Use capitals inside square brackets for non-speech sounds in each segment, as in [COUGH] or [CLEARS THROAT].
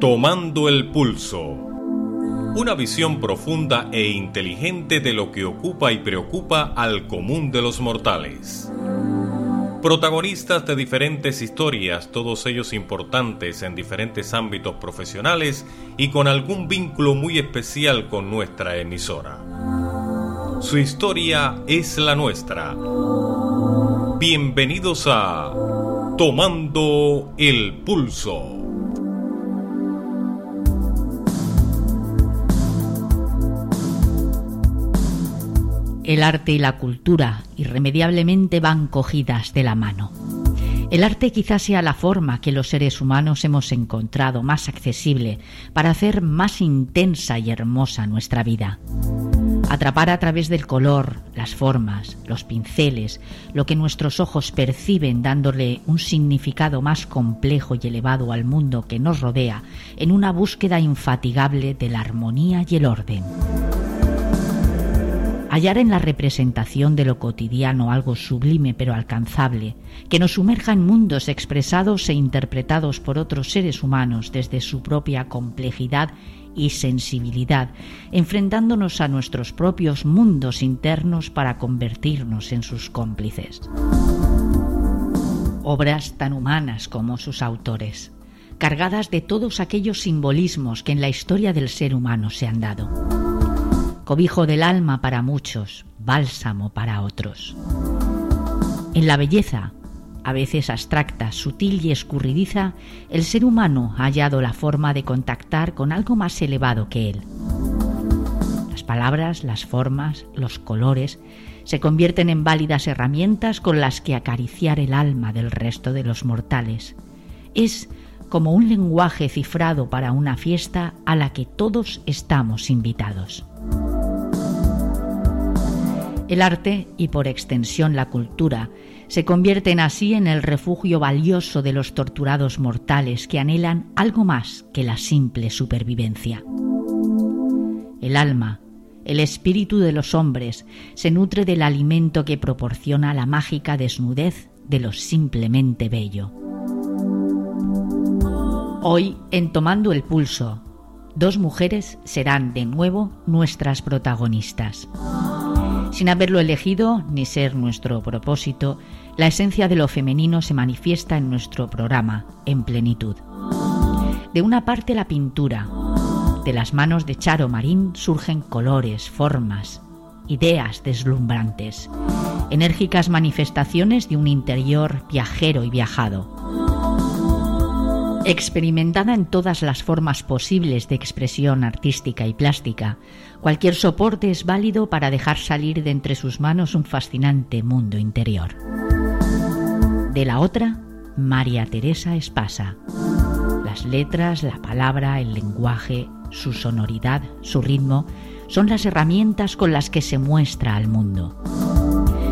Tomando el pulso. Una visión profunda e inteligente de lo que ocupa y preocupa al común de los mortales. Protagonistas de diferentes historias, todos ellos importantes en diferentes ámbitos profesionales y con algún vínculo muy especial con nuestra emisora. Su historia es la nuestra. Bienvenidos a Tomando el Pulso. El arte y la cultura irremediablemente van cogidas de la mano. El arte quizás sea la forma que los seres humanos hemos encontrado más accesible para hacer más intensa y hermosa nuestra vida. Atrapar a través del color, las formas, los pinceles, lo que nuestros ojos perciben dándole un significado más complejo y elevado al mundo que nos rodea en una búsqueda infatigable de la armonía y el orden hallar en la representación de lo cotidiano algo sublime pero alcanzable, que nos sumerja en mundos expresados e interpretados por otros seres humanos desde su propia complejidad y sensibilidad, enfrentándonos a nuestros propios mundos internos para convertirnos en sus cómplices. Obras tan humanas como sus autores, cargadas de todos aquellos simbolismos que en la historia del ser humano se han dado cobijo del alma para muchos, bálsamo para otros. En la belleza, a veces abstracta, sutil y escurridiza, el ser humano ha hallado la forma de contactar con algo más elevado que él. Las palabras, las formas, los colores se convierten en válidas herramientas con las que acariciar el alma del resto de los mortales. Es como un lenguaje cifrado para una fiesta a la que todos estamos invitados. El arte, y por extensión la cultura, se convierten así en el refugio valioso de los torturados mortales que anhelan algo más que la simple supervivencia. El alma, el espíritu de los hombres, se nutre del alimento que proporciona la mágica desnudez de lo simplemente bello. Hoy, en Tomando el Pulso, dos mujeres serán de nuevo nuestras protagonistas. Sin haberlo elegido ni ser nuestro propósito, la esencia de lo femenino se manifiesta en nuestro programa en plenitud. De una parte la pintura, de las manos de Charo Marín surgen colores, formas, ideas deslumbrantes, enérgicas manifestaciones de un interior viajero y viajado experimentada en todas las formas posibles de expresión artística y plástica, cualquier soporte es válido para dejar salir de entre sus manos un fascinante mundo interior. De la otra, María Teresa Espasa. Las letras, la palabra, el lenguaje, su sonoridad, su ritmo, son las herramientas con las que se muestra al mundo.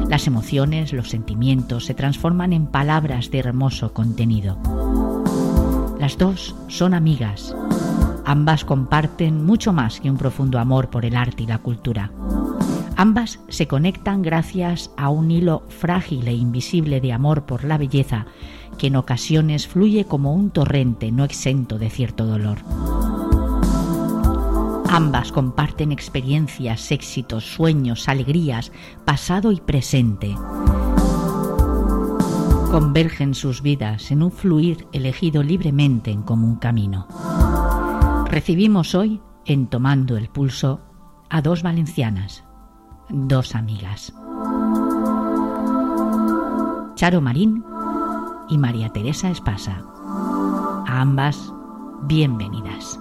Las emociones, los sentimientos se transforman en palabras de hermoso contenido. Las dos son amigas. Ambas comparten mucho más que un profundo amor por el arte y la cultura. Ambas se conectan gracias a un hilo frágil e invisible de amor por la belleza que en ocasiones fluye como un torrente no exento de cierto dolor. Ambas comparten experiencias, éxitos, sueños, alegrías, pasado y presente convergen sus vidas en un fluir elegido libremente en común camino. Recibimos hoy, en Tomando el Pulso, a dos valencianas, dos amigas. Charo Marín y María Teresa Espasa. A ambas, bienvenidas.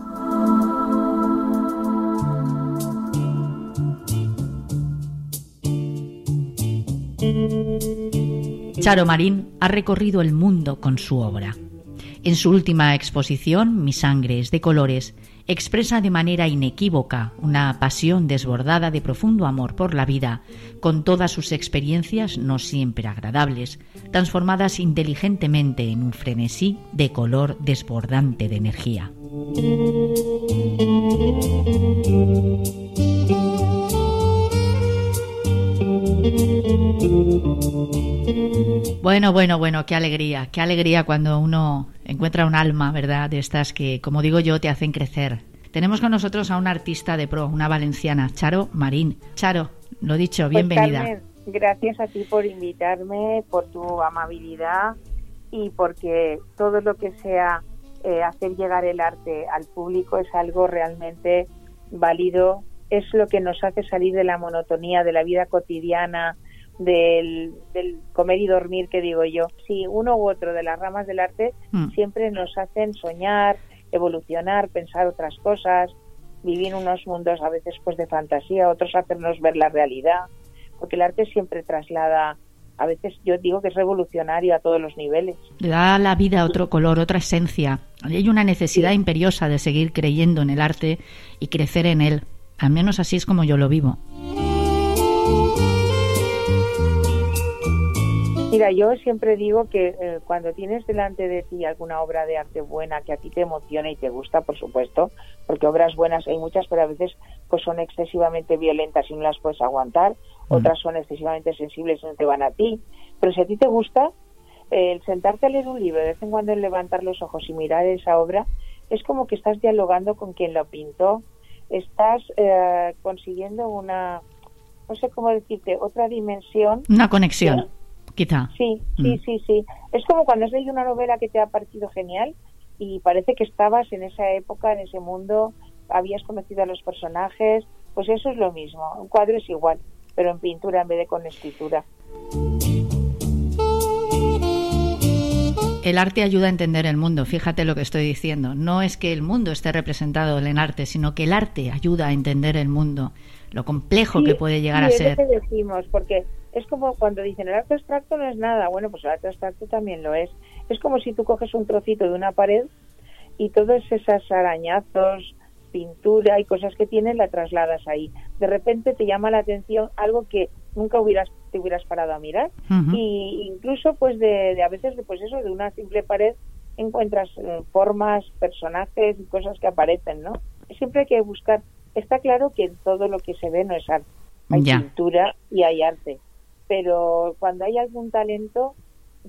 Charo Marín ha recorrido el mundo con su obra. En su última exposición, Mi sangre es de colores, expresa de manera inequívoca una pasión desbordada de profundo amor por la vida, con todas sus experiencias no siempre agradables, transformadas inteligentemente en un frenesí de color desbordante de energía. Bueno, bueno, bueno, qué alegría, qué alegría cuando uno encuentra un alma, ¿verdad? De estas que, como digo yo, te hacen crecer. Tenemos con nosotros a una artista de pro, una valenciana, Charo Marín. Charo, lo dicho, pues, bienvenida. gracias a ti por invitarme, por tu amabilidad y porque todo lo que sea eh, hacer llegar el arte al público es algo realmente válido, es lo que nos hace salir de la monotonía de la vida cotidiana, del, comer y dormir que digo yo. Si uno u otro de las ramas del arte mm. siempre nos hacen soñar, evolucionar, pensar otras cosas, vivir unos mundos a veces pues de fantasía, otros hacernos ver la realidad, porque el arte siempre traslada a veces yo digo que es revolucionario a todos los niveles. Le da la vida otro color, otra esencia. Hay una necesidad imperiosa de seguir creyendo en el arte y crecer en él. Al menos así es como yo lo vivo. Mira, yo siempre digo que eh, cuando tienes delante de ti alguna obra de arte buena que a ti te emociona y te gusta, por supuesto, porque obras buenas hay muchas, pero a veces pues son excesivamente violentas y no las puedes aguantar, mm. otras son excesivamente sensibles y no te van a ti, pero si a ti te gusta, el sentarte a leer un libro, de vez en cuando levantar los ojos y mirar esa obra, es como que estás dialogando con quien lo pintó, estás eh, consiguiendo una, no sé cómo decirte, otra dimensión. Una conexión quizá. Sí, sí, mm. sí, sí. Es como cuando has leído una novela que te ha parecido genial y parece que estabas en esa época, en ese mundo, habías conocido a los personajes, pues eso es lo mismo. Un cuadro es igual, pero en pintura en vez de con escritura. El arte ayuda a entender el mundo, fíjate lo que estoy diciendo. No es que el mundo esté representado en arte, sino que el arte ayuda a entender el mundo, lo complejo que puede llegar a ser. Es decimos, porque es como cuando dicen el arte abstracto no es nada. Bueno, pues el arte abstracto también lo es. Es como si tú coges un trocito de una pared y todos esos arañazos, pintura y cosas que tiene la trasladas ahí. De repente te llama la atención algo que nunca hubieras te hubieras parado a mirar y incluso pues de, a veces pues eso de una simple pared encuentras eh, formas, personajes y cosas que aparecen, ¿no? Siempre hay que buscar. Está claro que todo lo que se ve no es arte. Hay pintura y hay arte pero cuando hay algún talento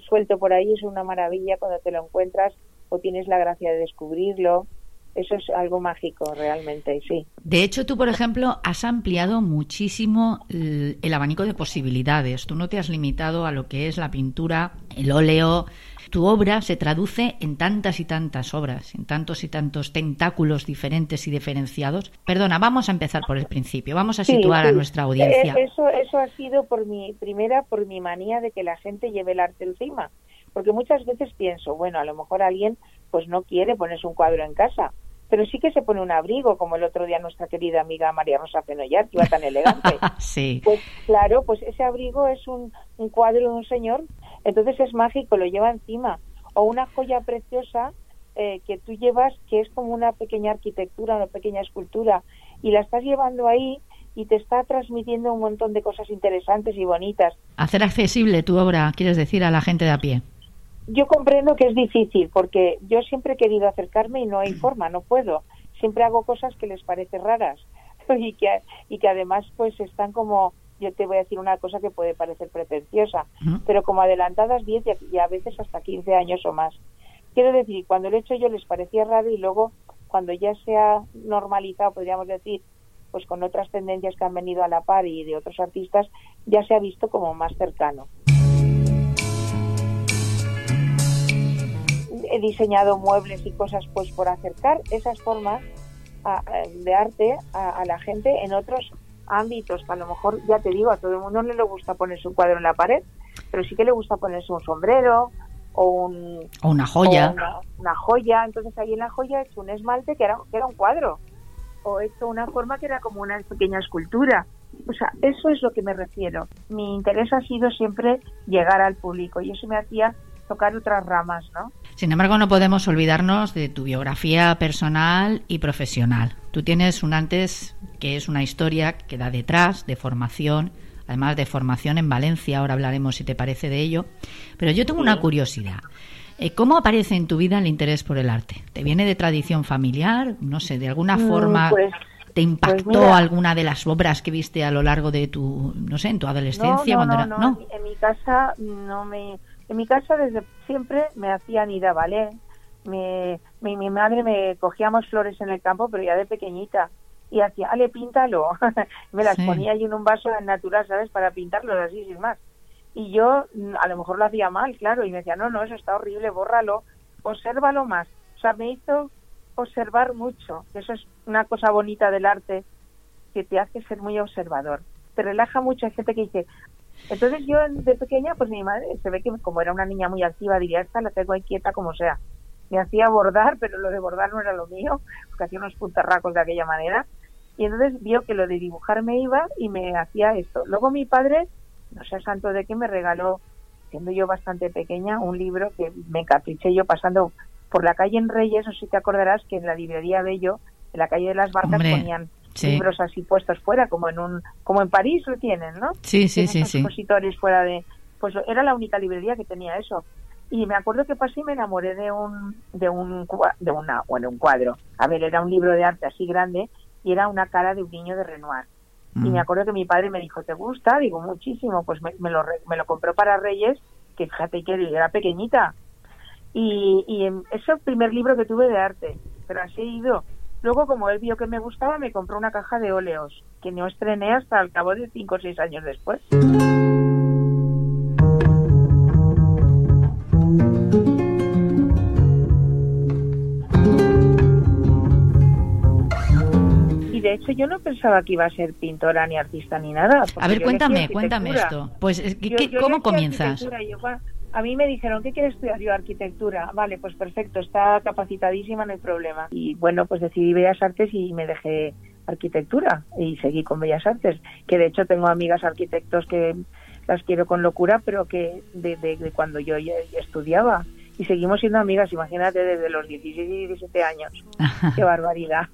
suelto por ahí es una maravilla cuando te lo encuentras o tienes la gracia de descubrirlo. Eso es algo mágico realmente, sí. De hecho, tú, por ejemplo, has ampliado muchísimo el, el abanico de posibilidades. Tú no te has limitado a lo que es la pintura, el óleo, tu obra se traduce en tantas y tantas obras, en tantos y tantos tentáculos diferentes y diferenciados. Perdona, vamos a empezar por el principio, vamos a situar a nuestra audiencia. Eh, eso, eso ha sido por mi primera, por mi manía de que la gente lleve el arte encima, porque muchas veces pienso, bueno, a lo mejor alguien pues no quiere ponerse un cuadro en casa, pero sí que se pone un abrigo, como el otro día nuestra querida amiga María Rosa Fenollar, que iba tan elegante. [LAUGHS] sí. Pues claro, pues ese abrigo es un, un cuadro de un señor entonces es mágico, lo lleva encima. O una joya preciosa eh, que tú llevas, que es como una pequeña arquitectura, una pequeña escultura, y la estás llevando ahí y te está transmitiendo un montón de cosas interesantes y bonitas. Hacer accesible tu obra, quieres decir, a la gente de a pie. Yo comprendo que es difícil, porque yo siempre he querido acercarme y no hay forma, no puedo. Siempre hago cosas que les parece raras [LAUGHS] y que, y que además pues están como yo te voy a decir una cosa que puede parecer pretenciosa, pero como adelantadas 10 y a veces hasta 15 años o más. Quiero decir, cuando lo he hecho yo les parecía raro y luego cuando ya se ha normalizado, podríamos decir, pues con otras tendencias que han venido a la par y de otros artistas, ya se ha visto como más cercano. He diseñado muebles y cosas pues por acercar esas formas de arte a la gente en otros ámbitos que a lo mejor, ya te digo, a todo el mundo no le gusta ponerse un cuadro en la pared, pero sí que le gusta ponerse un sombrero o, un, una joya. una, joya. Entonces ahí en la joya he hecho un esmalte que era, que era un cuadro o he hecho una forma que era como una pequeña escultura. O sea, eso es lo que me refiero. Mi interés ha sido siempre llegar al público y eso me hacía tocar otras ramas, ¿no? Sin embargo, no podemos olvidarnos de tu biografía personal y profesional. Tú tienes un antes que es una historia que da detrás de formación, además de formación en Valencia, ahora hablaremos si te parece de ello, pero yo tengo una curiosidad. Eh, ¿Cómo aparece en tu vida el interés por el arte? ¿Te viene de tradición familiar? No sé, de alguna mm, forma pues, te pues impactó alguna de las obras que viste a lo largo de tu, no sé, en tu adolescencia? No, no, no, en mi casa no me En mi casa desde siempre me hacían ir a ballet. Me, mi, mi madre me cogíamos flores en el campo, pero ya de pequeñita. Y hacía, ale, píntalo. [LAUGHS] me las ponía ahí en un vaso natural, ¿sabes? Para pintarlos así, sin más. Y yo mm, a lo mejor lo hacía mal, claro, y me decía, no, no, eso está horrible, bórralo, obsérvalo más. O sea, me hizo observar mucho, eso es una cosa bonita del arte, que te hace ser muy observador. Te relaja mucho, hay gente que dice, entonces yo de pequeña, pues mi madre se ve que como era una niña muy activa, diría, esta la tengo ahí quieta como sea. Me hacía bordar, pero lo de bordar no era lo mío, porque hacía unos puntarracos de aquella manera. Y entonces vio que lo de dibujar me iba y me hacía esto. Luego mi padre no sé santo de qué, me regaló, siendo yo bastante pequeña, un libro que me encapriché yo pasando por la calle en Reyes, o si te acordarás que en la librería Bello, en la calle de las Barcas, ponían libros así puestos fuera, como en un como en París lo tienen, ¿no? Sí, sí, sí, sí. expositores fuera de... Pues era la única librería que tenía eso. Y me acuerdo que pasé y me enamoré de un, de un, de una, bueno, un cuadro. A ver, era un libro de arte así grande y era una cara de un niño de Renoir. Y me mm. acuerdo que mi padre me dijo, ¿te gusta? Digo, muchísimo. Pues me, lo, me lo compró para Reyes, que fíjate que era pequeñita. Y, y es el primer libro que tuve de arte, pero así he ido. Luego, como él vio que me gustaba, me compró una caja de óleos, que no estrené hasta el cabo de cinco o seis años después. de hecho yo no pensaba que iba a ser pintora ni artista ni nada. A ver, cuéntame, cuéntame esto. Pues, ¿cómo comienzas? A mí me dijeron, ¿qué quieres estudiar? Yo, arquitectura. Vale, pues perfecto, está capacitadísima, no hay problema. Y bueno, pues decidí Bellas Artes y me dejé arquitectura y seguí con Bellas Artes. Que de hecho tengo amigas arquitectos que las quiero con locura, pero que de, cuando yo ya estudiaba y seguimos siendo amigas, imagínate, desde los 16 y 17 años. [LAUGHS] ¡Qué barbaridad!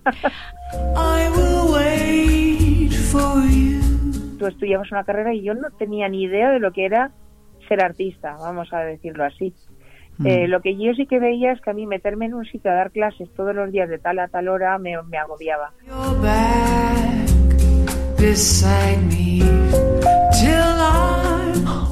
Tú estudiabas una carrera y yo no tenía ni idea de lo que era ser artista, vamos a decirlo así. Mm. Eh, lo que yo sí que veía es que a mí meterme en un sitio a dar clases todos los días de tal a tal hora me, me agobiaba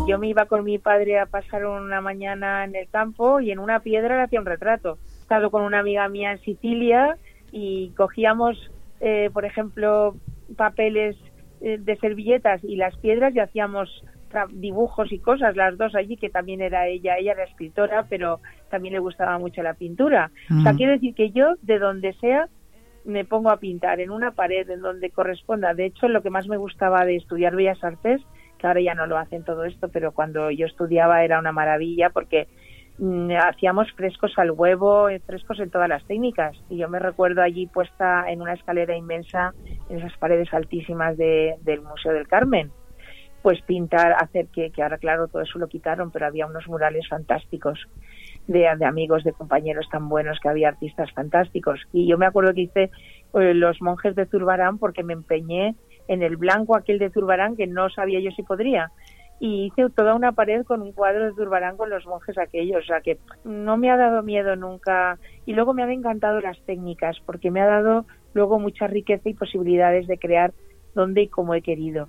yo me iba con mi padre a pasar una mañana en el campo y en una piedra le hacía un retrato. He estado con una amiga mía en Sicilia y cogíamos, eh, por ejemplo, papeles eh, de servilletas y las piedras y hacíamos dibujos y cosas, las dos allí, que también era ella, ella era escritora, pero también le gustaba mucho la pintura. O sea, mm. quiere decir que yo, de donde sea, me pongo a pintar en una pared en donde corresponda. De hecho, lo que más me gustaba de estudiar Bellas Artes que ahora ya no lo hacen todo esto, pero cuando yo estudiaba era una maravilla porque mm, hacíamos frescos al huevo, eh, frescos en todas las técnicas. Y yo me recuerdo allí puesta en una escalera inmensa, en esas paredes altísimas del Museo del Carmen, pues pintar, hacer que, ahora claro todo eso lo quitaron, pero había unos murales fantásticos de, de, amigos, de compañeros tan buenos, que había artistas fantásticos. Y yo me acuerdo que hice eh, los monjes de Zurbarán porque me empeñé en el blanco aquel de Zurbarán que no sabía yo si podría y hice toda una pared con un cuadro de Zurbarán con los monjes aquellos, o sea que no me ha dado miedo nunca y luego me han encantado las técnicas porque me ha dado luego mucha riqueza y posibilidades de crear donde y como he querido.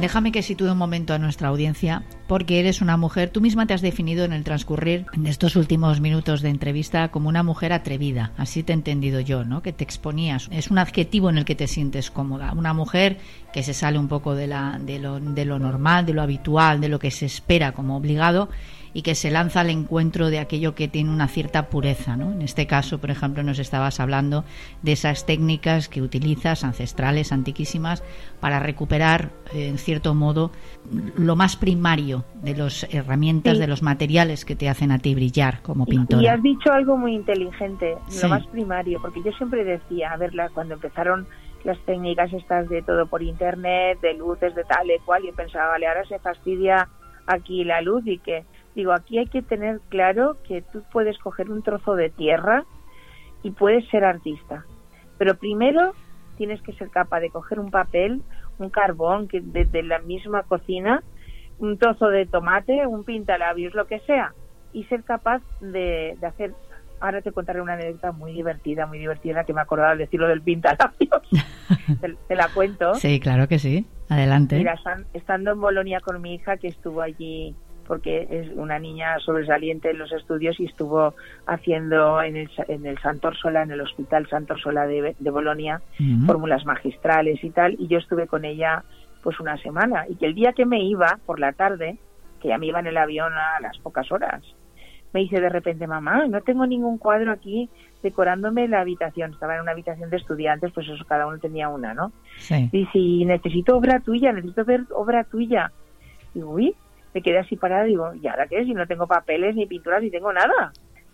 Déjame que sitúe un momento a nuestra audiencia, porque eres una mujer, tú misma te has definido en el transcurrir de estos últimos minutos de entrevista como una mujer atrevida, así te he entendido yo, ¿no? Que te exponías, es un adjetivo en el que te sientes cómoda, una mujer que se sale un poco de, la, de, lo, de lo normal, de lo habitual, de lo que se espera como obligado y que se lanza al encuentro de aquello que tiene una cierta pureza. ¿no? En este caso, por ejemplo, nos estabas hablando de esas técnicas que utilizas, ancestrales, antiquísimas, para recuperar, en cierto modo, lo más primario de las herramientas, de los materiales que te hacen a ti brillar como pintora. Y, has dicho algo muy inteligente, lo más primario, porque yo siempre decía, a ver, cuando empezaron las técnicas estas de todo por internet, de luces, de tal y cual, y pensaba, vale, ahora se fastidia aquí la luz y que Digo, aquí hay que tener claro que tú puedes coger un trozo de tierra y puedes ser artista. Pero primero tienes que ser capaz de coger un papel, un carbón que desde la misma cocina, un trozo de tomate, un pintalabios, lo que sea, y ser capaz de, hacer ahora te contaré una anécdota muy divertida, muy divertida que me de decirlo del pintalabios. [LAUGHS] te, te, la cuento. Sí, claro que sí. Adelante. Mira, estando en Bolonia con mi hija, que estuvo allí porque es una niña sobresaliente en los estudios y estuvo haciendo en el, en el Sant'Orsola, en el Hospital Sant'Orsola de, de Bolonia, fórmulas magistrales y tal, y yo estuve con ella pues una semana. Y que el día que me iba, por la tarde, que ya me iba en el avión a las pocas horas, me dice de repente, mamá, no tengo ningún cuadro aquí decorándome la habitación. Estaba en una habitación de estudiantes, pues eso, cada uno tenía una, ¿no? Sí. Dice, necesito obra tuya, necesito ver obra tuya. Digo, uy, me quedé así parada, digo, ¿y ahora qué? Si no tengo papeles, ni pinturas, ni tengo nada.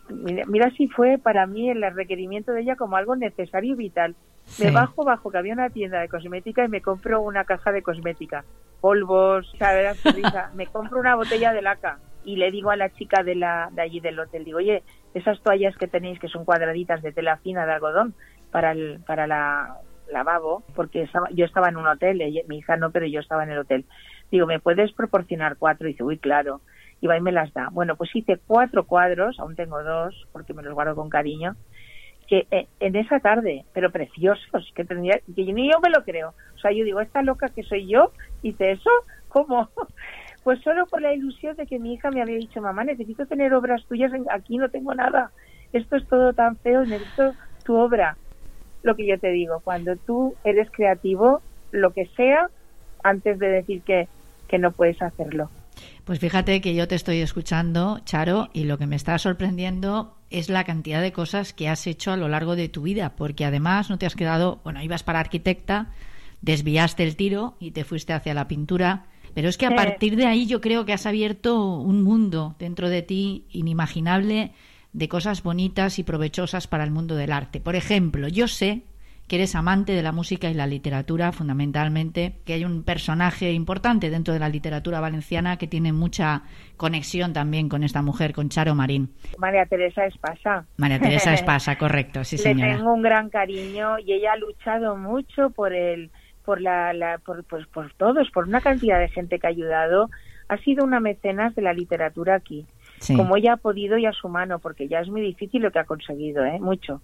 Mira, si fue para mí el requerimiento de ella como algo necesario y vital. Me bajo, bajo, que había una tienda de cosmética y me compro una caja de cosmética. Polvos, ¿sabes? [LAUGHS] me compro una botella de laca y le digo a la chica de, la, de allí del hotel, digo, oye, esas toallas que tenéis que son cuadraditas de tela fina de algodón para, el, para la lavabo, porque yo estaba en un hotel, mi hija no, pero yo estaba en el hotel. Digo, ¿me puedes proporcionar cuatro? Y dice, uy, claro. Y va y me las da. Bueno, pues hice cuatro cuadros, aún tengo dos, porque me los guardo con cariño, que eh, en esa tarde, pero preciosos, que tendría, que ni yo me lo creo. O sea, yo digo, esta loca que soy yo, hice eso, [LAUGHS] ¿cómo? Pues solo por la ilusión de que mi hija me había dicho, mamá, necesito tener obras tuyas, aquí no tengo nada, esto es todo tan feo, necesito tu obra. Lo que yo te digo, cuando tú eres creativo, lo que sea, antes de decir que, que no puedes hacerlo. Pues fíjate que yo te estoy escuchando, Charo, y lo que me está sorprendiendo es la cantidad de cosas que has hecho a lo largo de tu vida, porque además no te has quedado, bueno, ibas para arquitecta, desviaste el tiro y te fuiste hacia la pintura, pero es que a partir de ahí yo creo que has abierto un mundo dentro de ti inimaginable de cosas bonitas y provechosas para el mundo del arte. Por ejemplo, yo sé que eres amante de la música y la literatura, fundamentalmente, que hay un personaje importante dentro de la literatura valenciana que tiene mucha conexión también con esta mujer, con Charo Marín. María Teresa Espasa. María Teresa [LAUGHS] Espasa, correcto, sí señora. Le tengo un gran cariño y ella ha luchado mucho por el por la, por, pues, por todos, por una cantidad de gente que ha ayudado. Ha sido una mecenas de la literatura aquí. Como ella ha podido y a su mano, porque ya es muy difícil lo que ha conseguido, ¿eh? mucho.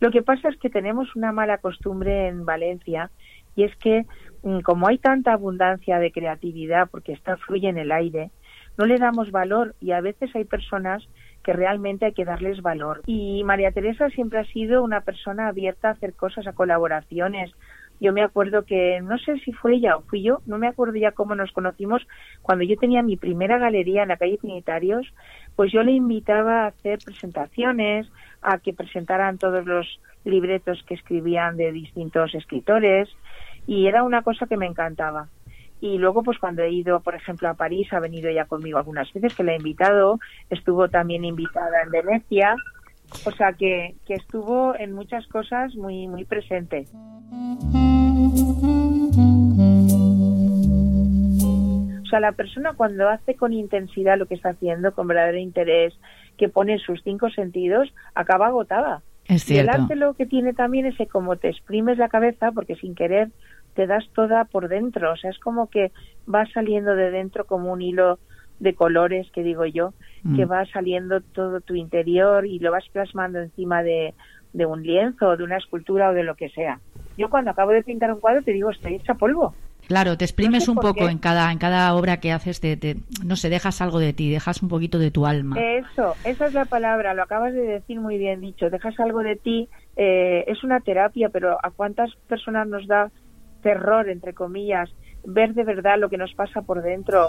Lo que pasa es que tenemos una mala costumbre en Valencia y es que mm, como hay tanta abundancia de creatividad porque está fluye en el aire, no le damos valor y a veces hay personas que realmente hay que darles valor. Y María Teresa siempre ha sido una persona abierta a hacer cosas, a colaboraciones. Yo me acuerdo que, no sé si fue ella o fui yo, no me acuerdo ya cómo nos conocimos, cuando yo tenía mi primera galería en la calle Trinitarios, pues yo le invitaba a hacer presentaciones, a que presentaran todos los libretos que escribían de distintos escritores y era una cosa que me encantaba. Y luego, pues cuando he ido, por ejemplo, a París, ha venido ella conmigo algunas veces, que la he invitado, estuvo también invitada en Venecia, o sea que, que estuvo en muchas cosas muy, muy presente. O sea, la persona cuando hace con intensidad lo que está haciendo, con verdadero interés, que pone sus cinco sentidos, acaba agotada. Es Y el arte lo que tiene también es que como te exprimes la cabeza, porque sin querer te das toda por dentro, o sea, es como que va saliendo de dentro como un hilo de colores, que digo yo, que mm. va saliendo todo tu interior y lo vas plasmando encima de, de un lienzo, de una escultura o de lo que sea. Yo cuando acabo de pintar un cuadro te digo, estoy hecha polvo. Claro, te exprimes un poco en cada, en cada obra que haces, te, no sé, dejas algo de ti, dejas un poquito de tu alma. Eso, esa es la palabra, lo acabas de decir muy bien dicho, dejas algo de ti, eh, es una terapia, pero ¿a cuántas personas nos da terror, entre comillas, ver de verdad lo que nos pasa por dentro?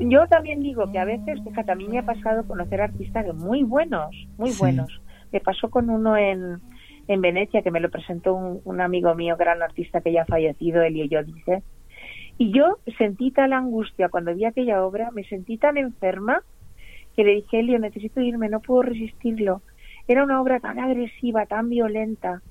Yo también digo que a veces, fíjate, a mí me ha pasado conocer artistas muy buenos, muy buenos. Me pasó con uno en, en Venecia, que me lo presentó un, amigo mío, gran artista que ya ha fallecido, Elio dice Y yo sentí tal angustia cuando vi aquella obra, me sentí tan enferma, que le dije, Elio, necesito irme, no puedo resistirlo. Era una obra tan agresiva, tan violenta,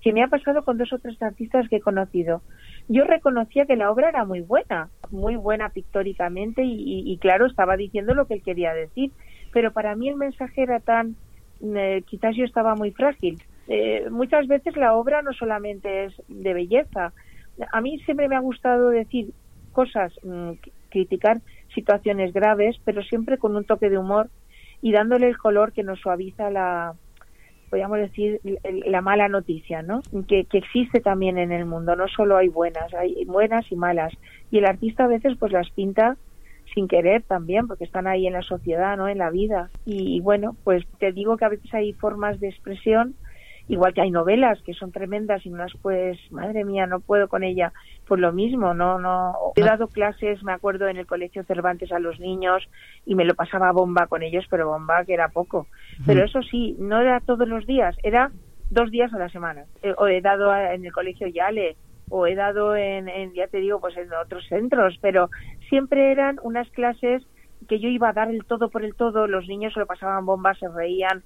que me ha pasado con dos o tres artistas que he conocido. Yo reconocía que la obra era muy buena, muy buena pictóricamente y, claro, estaba diciendo lo que él quería decir, pero para mí el mensaje era tan, eh, quizás yo estaba muy frágil eh, muchas veces la obra no solamente es de belleza. A mí siempre me ha gustado decir cosas, mm, criticar situaciones graves, pero siempre con un toque de humor y dándole el color que nos suaviza la, podríamos decir, la mala noticia, ¿no? Que, que, existe también en el mundo, no solo hay buenas, hay buenas y malas. Y el artista a veces pues las pinta sin querer también, porque están ahí en la sociedad, ¿no? En la vida. Y, bueno, pues te digo que a veces hay formas de expresión, igual que hay novelas que son tremendas y unas pues, madre mía, no puedo con ella. Pues lo mismo, no, no. He dado clases, me acuerdo, en el colegio Cervantes a los niños y me lo pasaba bomba con ellos, pero bomba que era poco. Pero eso sí, no era todos los días, era dos días a la semana. Eh, o he dado en el colegio Yale, o he dado en, ya te digo, pues en otros centros, pero siempre eran unas clases que yo iba a dar el todo por el todo, los niños se lo pasaban bombas, se reían,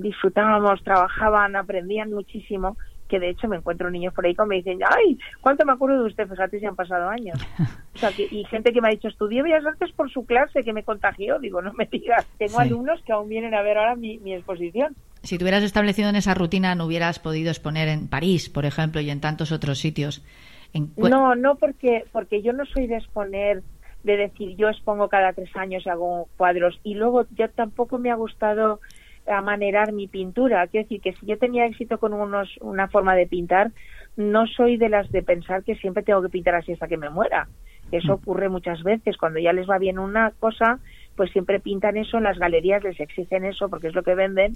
disfrutábamos, trabajaban, aprendían muchísimo, que de hecho me encuentro niños por ahí que me dicen, ay, ¿cuánto me acuerdo de usted? Fíjate si han pasado años. [LAUGHS] O sea, que, y gente que me ha dicho, estudié Bellas Artes por su clase, que me contagió, digo, no me digas, tengo alumnos que aún vienen a ver ahora mi, mi exposición si te hubieras establecido en esa rutina, no hubieras podido exponer en París, por ejemplo, y en tantos otros sitios. No, no, porque, porque yo no soy de exponer, de decir yo expongo cada tres años y hago cuadros. Y luego yo tampoco me ha gustado amanerar mi pintura. Quiero decir que si yo tenía éxito con unos, una forma de pintar, no soy de las de pensar que siempre tengo que pintar así hasta que me muera. Eso mm. ocurre muchas veces. Cuando ya les va bien una cosa, pues siempre pintan eso en las galerías, les exigen eso porque es lo que venden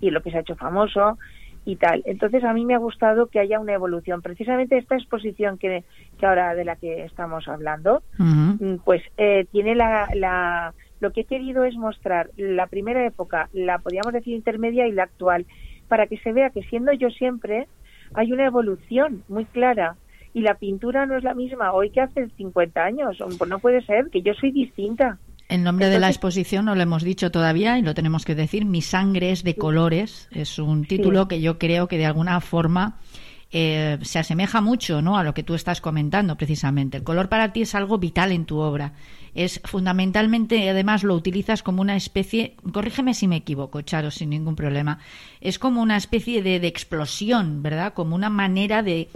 y lo que se ha hecho famoso y tal. Entonces a mí me ha gustado que haya una evolución. Precisamente esta exposición que, que ahora de la que estamos hablando, mm, pues eh, tiene la, la, lo que he querido es mostrar la primera época, la podríamos decir intermedia y la actual, para que se vea que siendo yo siempre hay una evolución muy clara y la pintura no es la misma hoy que hace 50 años. Pues no puede ser que yo soy distinta. El nombre de la exposición no lo hemos dicho todavía y lo tenemos que decir. Mi sangre es de colores. Es un título que yo creo que de alguna forma eh, se asemeja mucho ¿no? a lo que tú estás comentando precisamente. El color para ti es algo vital en tu obra. Es fundamentalmente, además, lo utilizas como una especie, corrígeme si me equivoco, Charo, sin ningún problema, es como una especie de, explosión, ¿verdad? Como una manera de,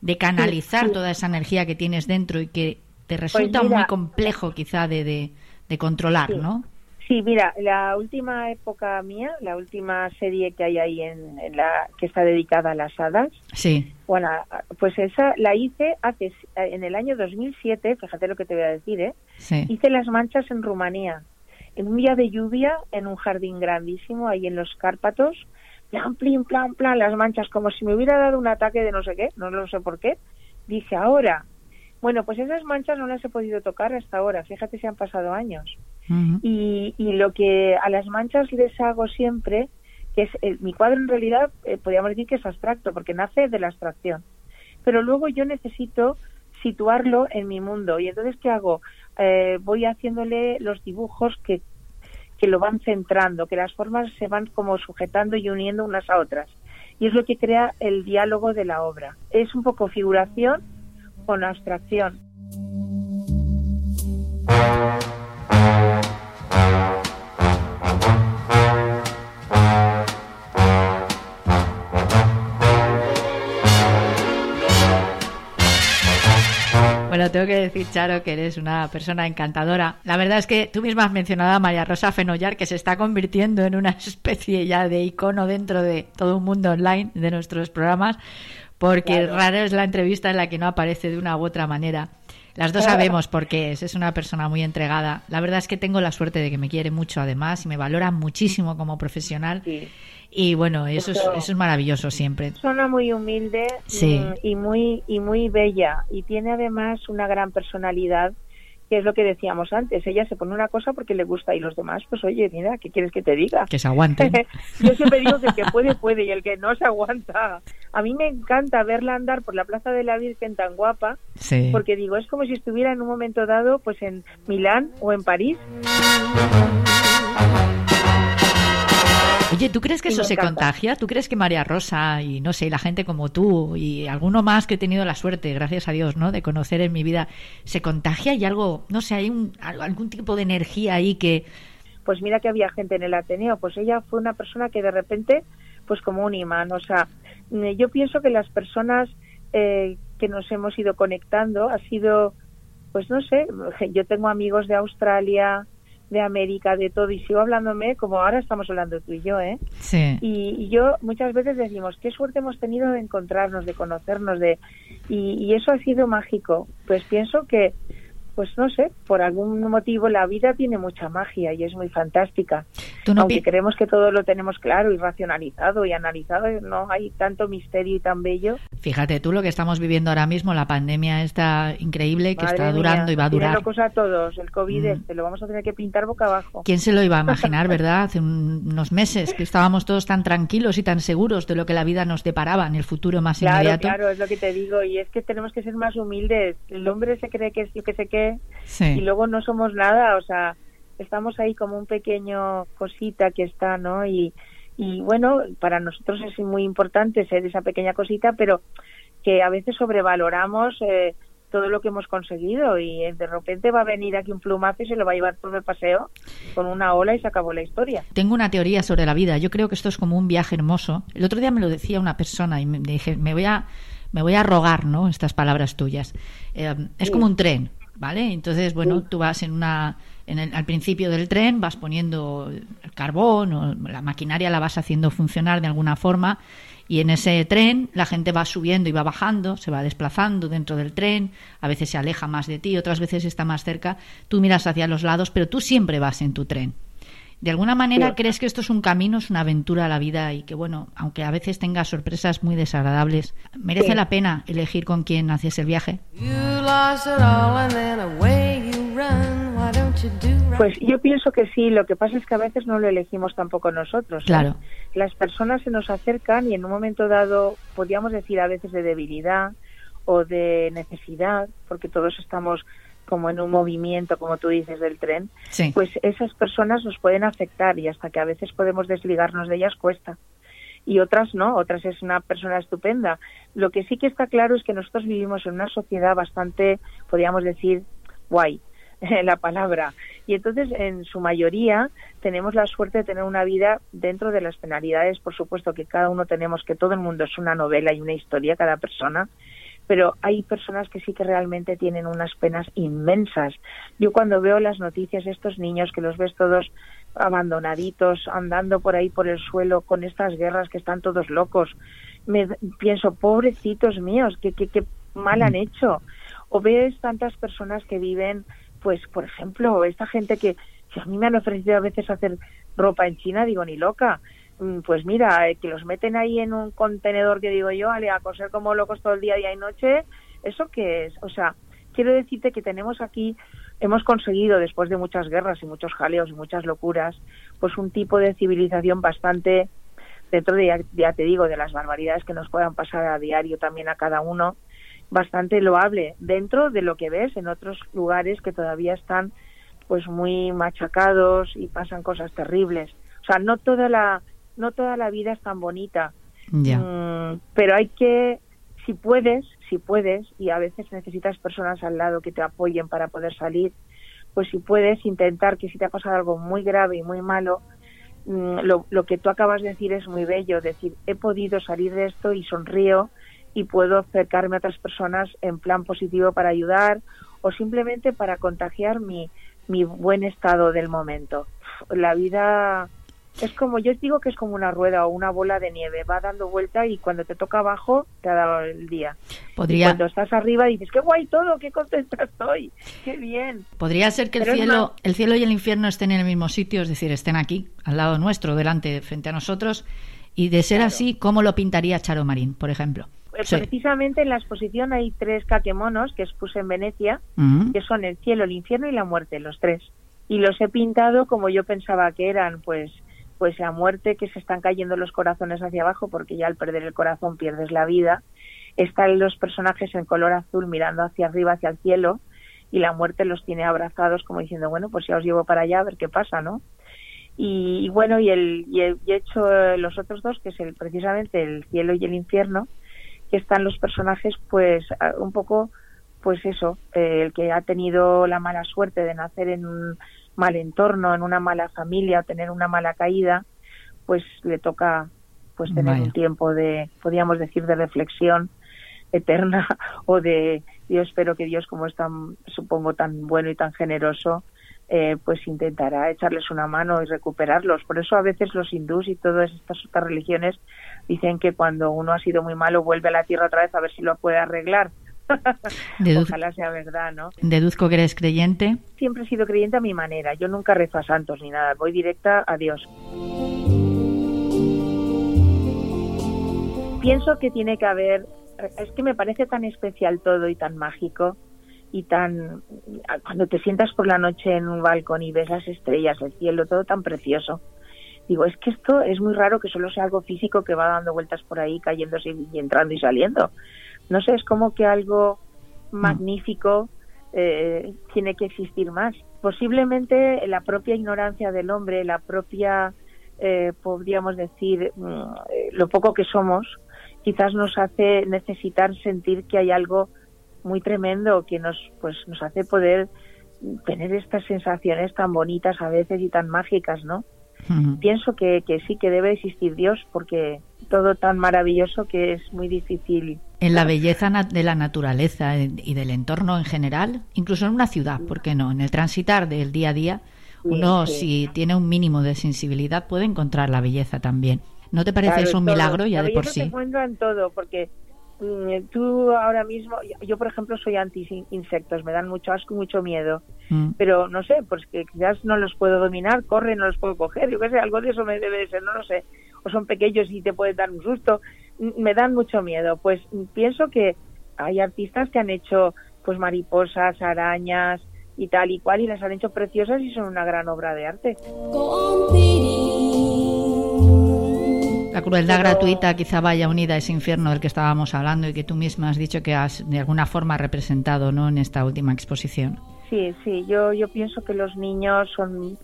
de canalizar toda esa energía que tienes dentro y que te pues resulta muy complejo quizá de de controlar, ¿no? Sí, mira, la última época mía, la última serie que hay ahí en, la que está dedicada a las hadas. Sí. Bueno, pues esa la hice hace en el año 2007, fíjate lo que te voy a decir, ¿eh? Sí. Hice las manchas en Rumanía, en un día de lluvia, en un jardín grandísimo ahí en los Cárpatos, plan, plan, plan, plan, las manchas como si me hubiera dado un ataque de no sé qué, no lo sé por qué. Dije, ahora bueno, pues esas manchas no las he podido tocar hasta ahora, fíjate si han pasado años. Y, y, lo que a las manchas les hago siempre, que es mi cuadro en realidad, eh, podríamos decir que es abstracto, porque nace de la abstracción. Pero luego yo necesito situarlo en mi mundo. Y entonces, ¿qué hago? Eh, voy haciéndole los dibujos que, que lo van centrando, que las formas se van como sujetando y uniendo unas a otras. Y es lo que crea el diálogo de la obra. Es un poco figuración, con abstracción. Bueno, tengo que decir, Charo, que eres una persona encantadora. La verdad es que tú misma has mencionado a María Rosa Fenollar, que se está convirtiendo en una [LAUGHS] especie ya de icono dentro de todo un mundo online de nuestros programas, porque rara es la entrevista en la que no aparece de una u otra manera. Las dos sabemos por qué es, es una persona muy entregada. La verdad es que tengo la suerte de que me quiere mucho además y me valora muchísimo como profesional. Y bueno, eso es, eso es maravilloso siempre. Persona muy humilde y, muy, y muy bella y tiene además una gran personalidad que es lo que decíamos antes, ella se pone una cosa porque le gusta y los demás, pues oye, mira, ¿qué quieres que te diga? Que se aguante. [LAUGHS] Yo siempre digo que el que puede, puede y el que no se aguanta. A mí me encanta verla andar por la Plaza de la Virgen tan guapa, porque digo, es como si estuviera en un momento dado pues en Milán o en París. Oye, ¿tú crees que eso se contagia? ¿Tú crees que María Rosa y no sé, la gente como tú y alguno más que he tenido la suerte, gracias a Dios, ¿no? De conocer en mi vida, se contagia y algo, no sé, hay un, algún tipo de energía ahí que. Pues mira que había gente en el Ateneo, pues ella fue una persona que de repente, pues como un imán, o sea, yo pienso que las personas eh, que nos hemos ido conectando ha sido pues no sé, [LAUGHS] yo tengo amigos de Australia, de América, de todo, y sigo hablándome como ahora estamos hablando tú y yo, ¿eh? Sí. Y, yo muchas veces decimos, qué suerte hemos tenido de encontrarnos, de conocernos, de y, y eso ha sido mágico. Pues pienso que pues no sé, por algún motivo la vida tiene mucha magia y es muy fantástica. Aunque creemos que todo lo tenemos claro y racionalizado y analizado, no hay tanto misterio y tan bello. Fíjate tú lo que estamos viviendo ahora mismo, la pandemia está increíble, que está durando y va a durar. locos a todos, el COVID mm. este, lo vamos a tener que pintar boca abajo. ¿Quién se lo iba a imaginar, [LAUGHS] verdad? Hace unos meses que estábamos todos tan tranquilos y tan seguros de lo que la vida nos deparaba en el futuro más inmediato. Claro, es lo que te digo, y es que tenemos que ser más humildes. El hombre se cree que es yo que sé qué y luego no somos nada, o sea, estamos ahí como un pequeño cosita que está, ¿no? Y, y bueno, para nosotros es muy importante ser esa pequeña cosita, pero que a veces sobrevaloramos eh, todo lo que hemos conseguido y eh, de repente va a venir aquí un plumazo y se lo va a llevar por el paseo con una ola y se acabó la historia. Tengo una teoría sobre la vida. Yo creo que esto es como un viaje hermoso. El otro día me lo decía una persona y me dije, me voy a, me voy a rogar, ¿no? Estas palabras tuyas. Eh, es como un tren. ¿Vale? Entonces, bueno, tú vas en una, en el, al principio del tren, vas poniendo el carbón o la maquinaria la vas haciendo funcionar de alguna forma y en ese tren la gente va subiendo y va bajando, se va desplazando dentro del tren, a veces se aleja más de ti, otras veces está más cerca, tú miras hacia los lados, pero tú siempre vas en tu tren. ¿De alguna manera crees que esto es un camino, es una aventura a la vida y que, bueno, aunque a veces tenga sorpresas muy desagradables, merece la pena elegir con quién haces el viaje? Pues yo pienso que sí, lo que pasa es que a veces no lo elegimos tampoco nosotros. ¿eh? Claro. Las personas se nos acercan y en un momento dado, podríamos decir a veces de debilidad o de necesidad, porque todos estamos como en un movimiento, como tú dices, del tren, pues esas personas nos pueden afectar y hasta que a veces podemos desligarnos de ellas cuesta. Y otras no, otras es una persona estupenda. Lo que sí que está claro es que nosotros vivimos en una sociedad bastante, podríamos decir, guay, [LAUGHS] la palabra. Y entonces, en su mayoría, tenemos la suerte de tener una vida dentro de las penalidades, por supuesto que cada uno tenemos, que todo el mundo es una novela y una historia, cada persona, pero hay personas que sí que realmente tienen unas penas inmensas. Yo cuando veo las noticias de estos niños que los ves todos abandonaditos, andando por ahí por el suelo con estas guerras que están todos locos, me pienso, pobrecitos míos, qué, qué, qué mal han hecho. O ves tantas personas que viven, pues, por ejemplo, esta gente que, que a mí me han ofrecido a veces hacer ropa en China, digo, ni loca Mm, pues mira, eh, que los meten ahí en un contenedor que digo yo, a coser como locos todo el día, día y noche, ¿eso qué es? O sea, quiero decirte que tenemos aquí, hemos conseguido después de muchas guerras y muchos jaleos y muchas locuras, pues un tipo de civilización bastante, dentro de, ya te digo, de las barbaridades que nos puedan pasar a diario también a cada uno, bastante loable, dentro de lo que ves en otros lugares que todavía están pues muy machacados y pasan cosas terribles. O sea, no toda la no toda la vida es tan bonita. Mm, pero hay que, si puedes, si puedes, y a veces necesitas personas al lado que te apoyen para poder salir, pues si puedes intentar que si te ha pasado algo muy grave y muy malo, mm, lo, lo que tú acabas de decir es muy bello, decir, he podido salir de esto y sonrío y puedo acercarme a otras personas en plan positivo para ayudar o simplemente para contagiar mi, mi buen estado del momento. La vida es como, yo digo que es como una rueda o una bola de nieve, va dando vuelta y cuando te toca abajo te ha dado el día. Podría... cuando estás arriba dices, qué guay todo, qué contenta estoy, qué bien. Podría ser que el cielo, el cielo y el infierno estén en el mismo sitio, es decir, estén aquí, al lado nuestro, delante, frente a nosotros, y de ser así, ¿cómo lo pintaría Charo Marín, por ejemplo? Pues precisamente en la exposición hay tres caquemonos que expuse en Venecia, que son el cielo, el infierno y la muerte, los tres. Y los he pintado como yo pensaba que eran, pues pues a muerte que se están cayendo los corazones hacia abajo porque ya al perder el corazón pierdes la vida. Están los personajes en color azul mirando hacia arriba, hacia el cielo, y la muerte los tiene abrazados como diciendo, bueno, pues ya os llevo para allá a ver qué pasa, ¿no? Y, bueno, y, el, y he, hecho eh, los otros dos, que es el, precisamente el cielo y el infierno, que están los personajes pues un poco, pues eso, eh, el que ha tenido la mala suerte de nacer en un mal entorno, en una mala familia o tener una mala caída, pues le toca pues tener un tiempo de, podríamos decir, de reflexión eterna [LAUGHS] o de, yo espero que Dios, como es tan, supongo, tan bueno y tan generoso, eh, pues intentará echarles una mano y recuperarlos. Por eso a veces los hindús y todas estas otras religiones dicen que cuando uno ha sido muy malo vuelve a la tierra otra vez a ver si lo puede arreglar. [LAUGHS] Ojalá sea verdad, ¿no? Deduzco que eres creyente. Siempre he sido creyente a mi manera. Yo nunca rezo a santos ni nada. Voy directa a Dios. Pienso que tiene que haber. Es que me parece tan especial todo y tan mágico y tan cuando te sientas por la noche en un balcón y ves las estrellas, el cielo, todo tan precioso. Digo, es que esto es muy raro que solo sea algo físico que va dando vueltas por ahí, cayéndose y entrando y saliendo. No sé, es como que algo mm. magnífico eh, tiene que existir más. Posiblemente la propia ignorancia del hombre, la propia, eh, podríamos decir, mm, eh, lo poco que somos, quizás nos hace necesitar sentir que hay algo muy tremendo que nos pues nos hace poder tener estas sensaciones tan bonitas a veces y tan mágicas, ¿no? Pienso que, que sí que debe existir Dios porque todo tan maravilloso que es muy difícil. En la belleza de la naturaleza y del entorno en general, incluso en una ciudad, ¿por qué no? En el transitar del día a día, uno si tiene un mínimo de sensibilidad puede encontrar la belleza también. ¿No te parece eso un milagro ya de por sí? Se encuentra en todo, porque tú ahora mismo, yo por ejemplo soy anti insectos, me dan mucho asco, mucho miedo, mm. pero no sé, pues que quizás no los puedo dominar, corren, no los puedo coger, yo qué sé, algo de eso me debe de ser, no lo sé, o son pequeños y te pueden dar un susto, me dan mucho miedo. Pues pienso que hay artistas que han hecho pues mariposas, arañas y tal y cual y las han hecho preciosas y son una gran obra de arte. La crueldad gratuita quizá vaya unida a ese infierno del que estábamos hablando y que tú misma has dicho que has de alguna forma representado ¿no? en esta última exposición. Sí, sí, yo, yo pienso que los niños son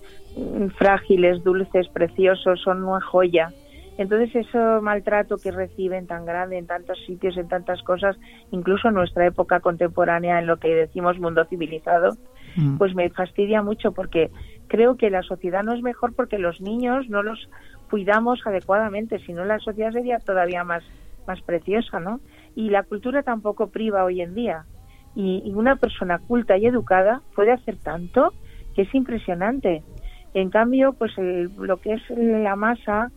frágiles, dulces, preciosos, son una joya. Entonces ese maltrato que reciben tan grande en tantos sitios, en tantas cosas, incluso en nuestra época contemporánea, en lo que decimos mundo civilizado, mm. pues me fastidia mucho porque creo que la sociedad no es mejor porque los niños no los cuidamos adecuadamente, si no la sociedad sería todavía más, más preciosa, ¿no? Y la cultura tampoco priva hoy en día. Y, una persona culta y educada puede hacer tanto que es impresionante. En cambio, pues lo que es la masa,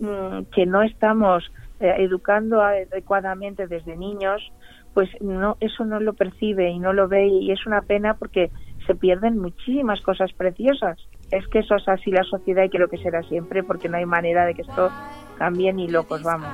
mm, que no estamos eh, educando adecuadamente desde niños, pues no, eso no lo percibe y no lo ve y es una pena porque se pierden muchísimas cosas preciosas es que eso es así la sociedad y creo que será siempre porque no hay manera de que esto cambie ni locos vamos.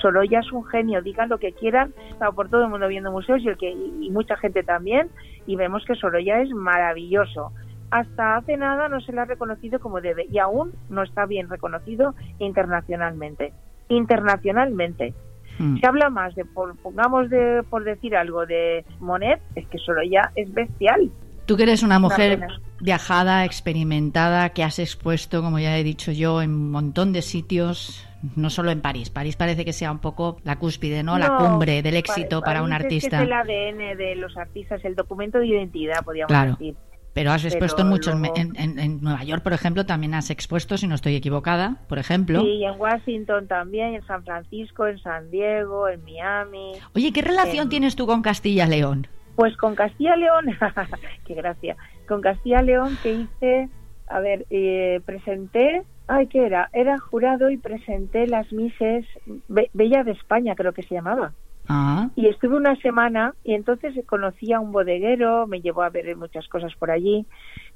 Sorolla es un genio, digan lo que quieran, estado por todo el mundo viendo museos y, el que, y mucha gente también, y vemos que Sorolla es maravilloso. Hasta hace nada no se le ha reconocido como debe y aún no está bien reconocido internacionalmente. Internacionalmente. Hmm. Se habla más de, por, pongamos de, por decir algo, de Monet, es que solo ya es bestial. Tú que eres una mujer viajada, experimentada, que has expuesto, como ya he dicho yo, en un montón de sitios, no solo en París. París parece que sea un poco la cúspide, ¿no? la cumbre del éxito para un artista. Es, el ADN de los artistas, el documento de identidad, podríamos decir. Pero has expuesto en muchos. En, Nueva York, por ejemplo, también has expuesto, si no estoy equivocada, por ejemplo. Sí, en Washington también, en San Francisco, en San Diego, en Miami. Oye, ¿qué relación tienes tú con Castilla-León? Pues con Castilla-León, [LAUGHS] qué gracia. Con Castilla-León que hice, a ver, eh, presenté, ay, ¿qué era? Era jurado y presenté las Mises Bella de España, creo que se llamaba. Ah. Y estuve una semana y entonces conocí a un bodeguero, me llevó a ver muchas cosas por allí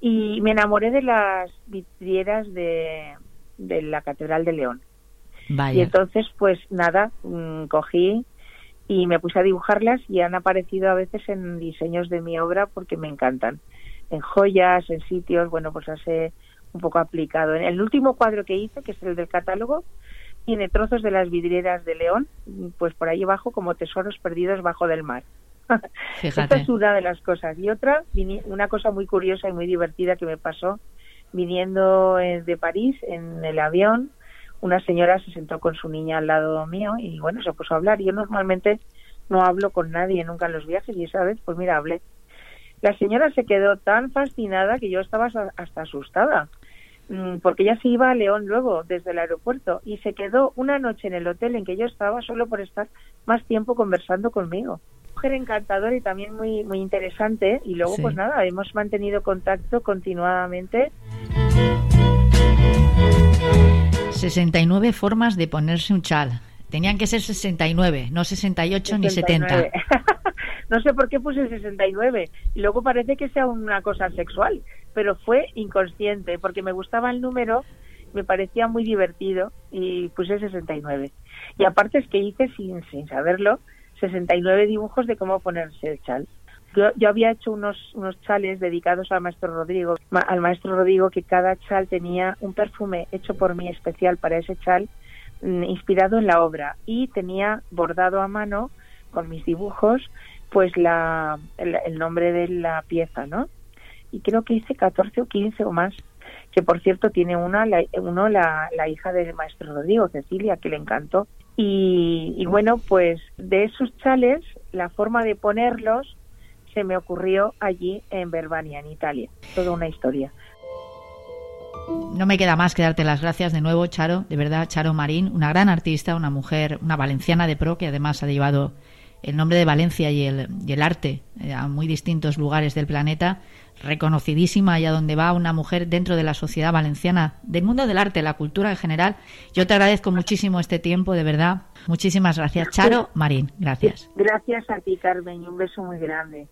y me enamoré de las vidrieras de, de la Catedral de León. Y entonces, pues nada, mm, cogí y me puse a dibujarlas y han aparecido a veces en diseños de mi obra porque me encantan. En joyas, en sitios, bueno, pues hace un poco aplicado. En el último cuadro que hice, que es el del catálogo, tiene trozos de las vidrieras de León, pues por ahí abajo como tesoros perdidos bajo del mar. [LAUGHS] Esta es una de las cosas. Y otra, una cosa muy curiosa y muy divertida que me pasó, viniendo eh, de París en el avión, una señora se sentó con su niña al lado mío y bueno, se puso a hablar. Yo normalmente no hablo con nadie nunca en los viajes y esa vez, pues mira, hablé. La señora se quedó tan fascinada que yo estaba hasta asustada porque ella se iba a León luego desde el aeropuerto y se quedó una noche en el hotel en que yo estaba solo por estar más tiempo conversando conmigo. Mujer encantadora y también muy muy interesante y luego pues nada, hemos mantenido contacto continuadamente. 69 formas de ponerse un chal. Tenían que ser 69, no 68 ni 70. [LAUGHS] no sé por qué puse 69 y luego parece que sea una cosa sexual, pero fue inconsciente porque me gustaba el número, me parecía muy divertido y puse 69. Y aparte es que hice sin, sin saberlo 69 dibujos de cómo ponerse el chal. Yo, yo, había hecho unos, unos chales dedicados al maestro Rodrigo, al maestro Rodrigo, que cada chal tenía un perfume hecho por mí especial para ese chal, mm, inspirado en la obra, y tenía bordado a mano con mis dibujos, pues la, el, nombre de la pieza, ¿no? Y creo que hice 14 o 15 o más, que por cierto tiene una, la, uno la, la hija del maestro Rodrigo, Cecilia, que le encantó. Y, bueno, pues de esos chales, la forma de ponerlos se me ocurrió allí en Verbania, en Italia. Toda una historia. No me queda más que darte las gracias de nuevo, Charo, de verdad, Charo Marín, una gran artista, una mujer, una valenciana de pro que además ha llevado el nombre de Valencia y el, y el arte eh, a muy distintos lugares del planeta, reconocidísima allá donde va una mujer dentro de la sociedad valenciana, del mundo del arte, la cultura en general. Yo te agradezco muchísimo este tiempo, de verdad. Muchísimas gracias. Charo Marín, gracias. Gracias a ti, Carmen, y un beso muy grande.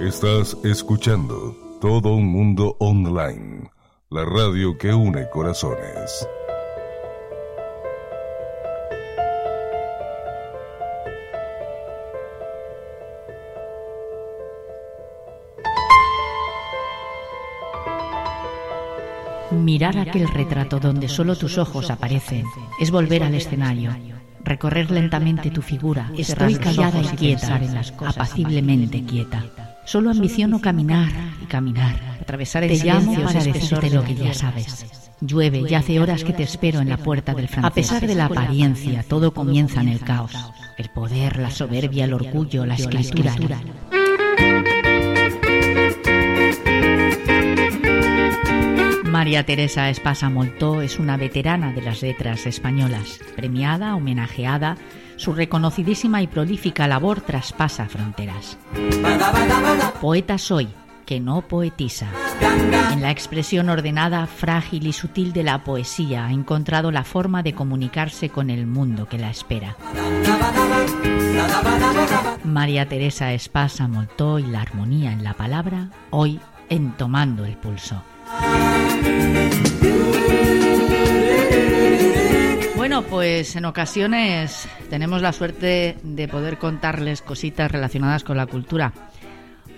Estás escuchando Todo un Mundo Online, la radio que une corazones. Mirar aquel retrato donde solo tus ojos aparecen es volver al escenario, recorrer lentamente tu figura. Estoy callada y quieta, apaciblemente quieta. Solo ambiciono caminar y caminar, atravesar el silencio para decirte lo que ya sabes. Llueve y hace horas que te espero en la puerta del francés. A pesar de la apariencia, todo comienza en el caos. El poder, la soberbia, el orgullo, la escritura. María Teresa Espasa Moltó es una veterana de las letras españolas, premiada, homenajeada, su reconocidísima y prolífica labor traspasa fronteras. Poeta soy, que no poetiza. En la expresión ordenada, frágil y sutil de la poesía ha encontrado la forma de comunicarse con el mundo que la espera. María Teresa Espasa Moltó y la armonía en la palabra, hoy en Tomando el Pulso. Bueno, pues en ocasiones tenemos la suerte de poder contarles cositas relacionadas con la cultura.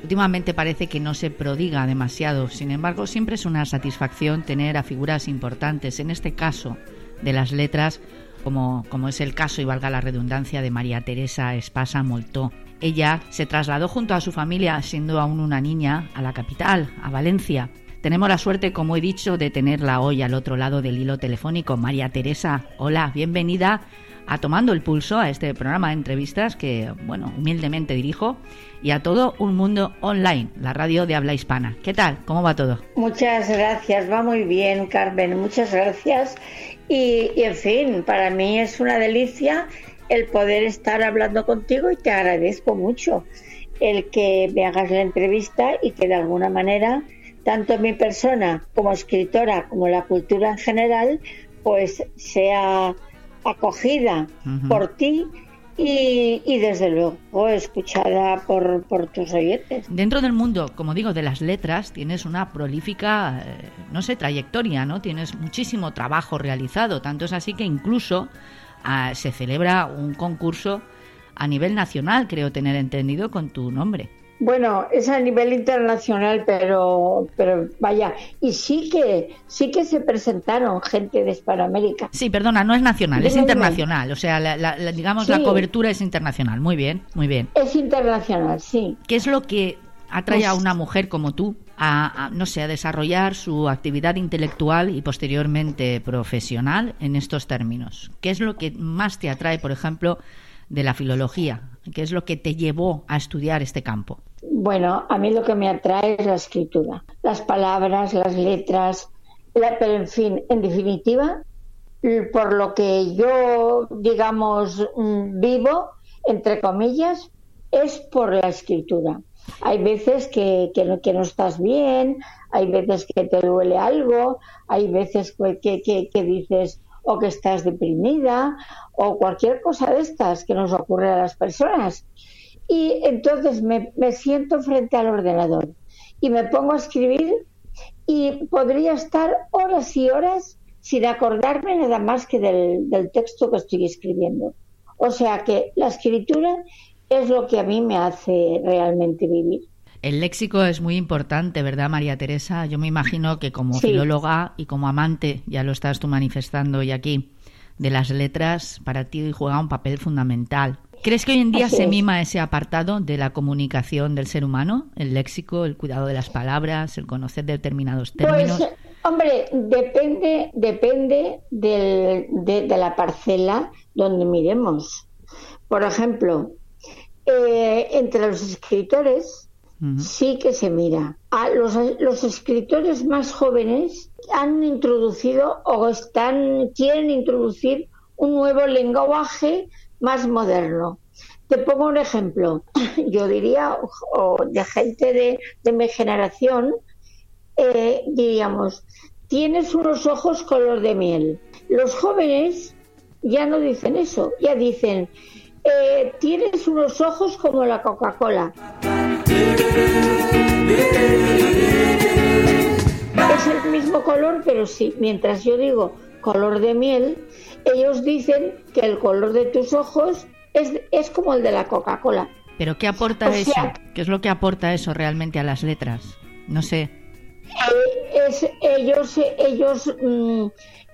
Últimamente parece que no se prodiga demasiado, sin embargo siempre es una satisfacción tener a figuras importantes, en este caso de las letras, como, como es el caso, y valga la redundancia, de María Teresa Espasa Moltó. Ella se trasladó junto a su familia, siendo aún una niña, a la capital, a Valencia, tenemos la suerte, como he dicho, de tenerla hoy al otro lado del hilo telefónico. María Teresa, hola, bienvenida a Tomando el Pulso, a este programa de entrevistas que, bueno, humildemente dirijo, y a todo un mundo online, la radio de habla hispana. ¿Qué tal? ¿Cómo va todo? Muchas gracias, va muy bien, Carmen, muchas gracias. Y, y en fin, para mí es una delicia el poder estar hablando contigo y te agradezco mucho el que me hagas la entrevista y que de alguna manera tanto mi persona como escritora como la cultura en general, pues sea acogida por ti y, desde luego escuchada por, por, tus oyentes. Dentro del mundo, como digo, de las letras, tienes una prolífica, eh, no sé, trayectoria, ¿no? Tienes muchísimo trabajo realizado, tanto es así que incluso ah, se celebra un concurso a nivel nacional, creo tener entendido, con tu nombre. Bueno, es a nivel internacional, pero, pero vaya, y sí que sí que se presentaron gente de Hispanoamérica. Sí, perdona, no es nacional, es internacional. O sea, la, digamos la cobertura es internacional. Muy bien, muy bien. Es internacional, sí. ¿Qué es lo que atrae a pues una mujer como tú a, no sé, a desarrollar su actividad intelectual y posteriormente profesional en estos términos? ¿Qué es lo que más te atrae, por ejemplo? de la filología? ¿Qué es lo que te llevó a estudiar este campo? Bueno, a mí lo que me atrae es la escritura, las palabras, las letras, pero en fin, en definitiva, por lo que yo, digamos, mm, vivo, entre comillas, es por la escritura. Hay veces que, que, no, que no estás bien, hay veces que te duele algo, hay veces que, que, dices o que estás deprimida o cualquier cosa de estas que nos ocurre a las personas. Y entonces me, me siento frente al ordenador y me pongo a escribir y podría estar horas y horas sin acordarme nada más que del, del texto que estoy escribiendo. O sea que la escritura es lo que a mí me hace realmente vivir. El léxico es muy importante, ¿verdad, María Teresa? Yo me imagino que como filóloga y como amante, ya lo estás tú manifestando y aquí, de las letras, para ti juega un papel fundamental. ¿Crees que hoy en día se mima ese apartado de la comunicación del ser humano? El léxico, el cuidado de las palabras, el conocer determinados pues, términos. Pues, hombre, depende, depende de, de, la parcela donde miremos. Por ejemplo, eh, entre los escritores sí que se mira. A los, los, escritores más jóvenes han introducido o están quieren introducir un nuevo lenguaje más moderno. Te pongo un ejemplo. [CLEARS THROAT] Yo diría, o, de gente de, de mi generación, eh, diríamos, tienes unos ojos color de miel. Los jóvenes ya no dicen eso, ya dicen, eh, tienes unos ojos como la Coca-Cola. Es el mismo color, pero sí, mientras yo digo color de miel, ellos dicen que el color de tus ojos es, es como el de la Coca-Cola. ¿Pero qué aporta eso? ¿Qué es lo que aporta eso realmente a las letras? No sé. Eh, ellos ellos mm,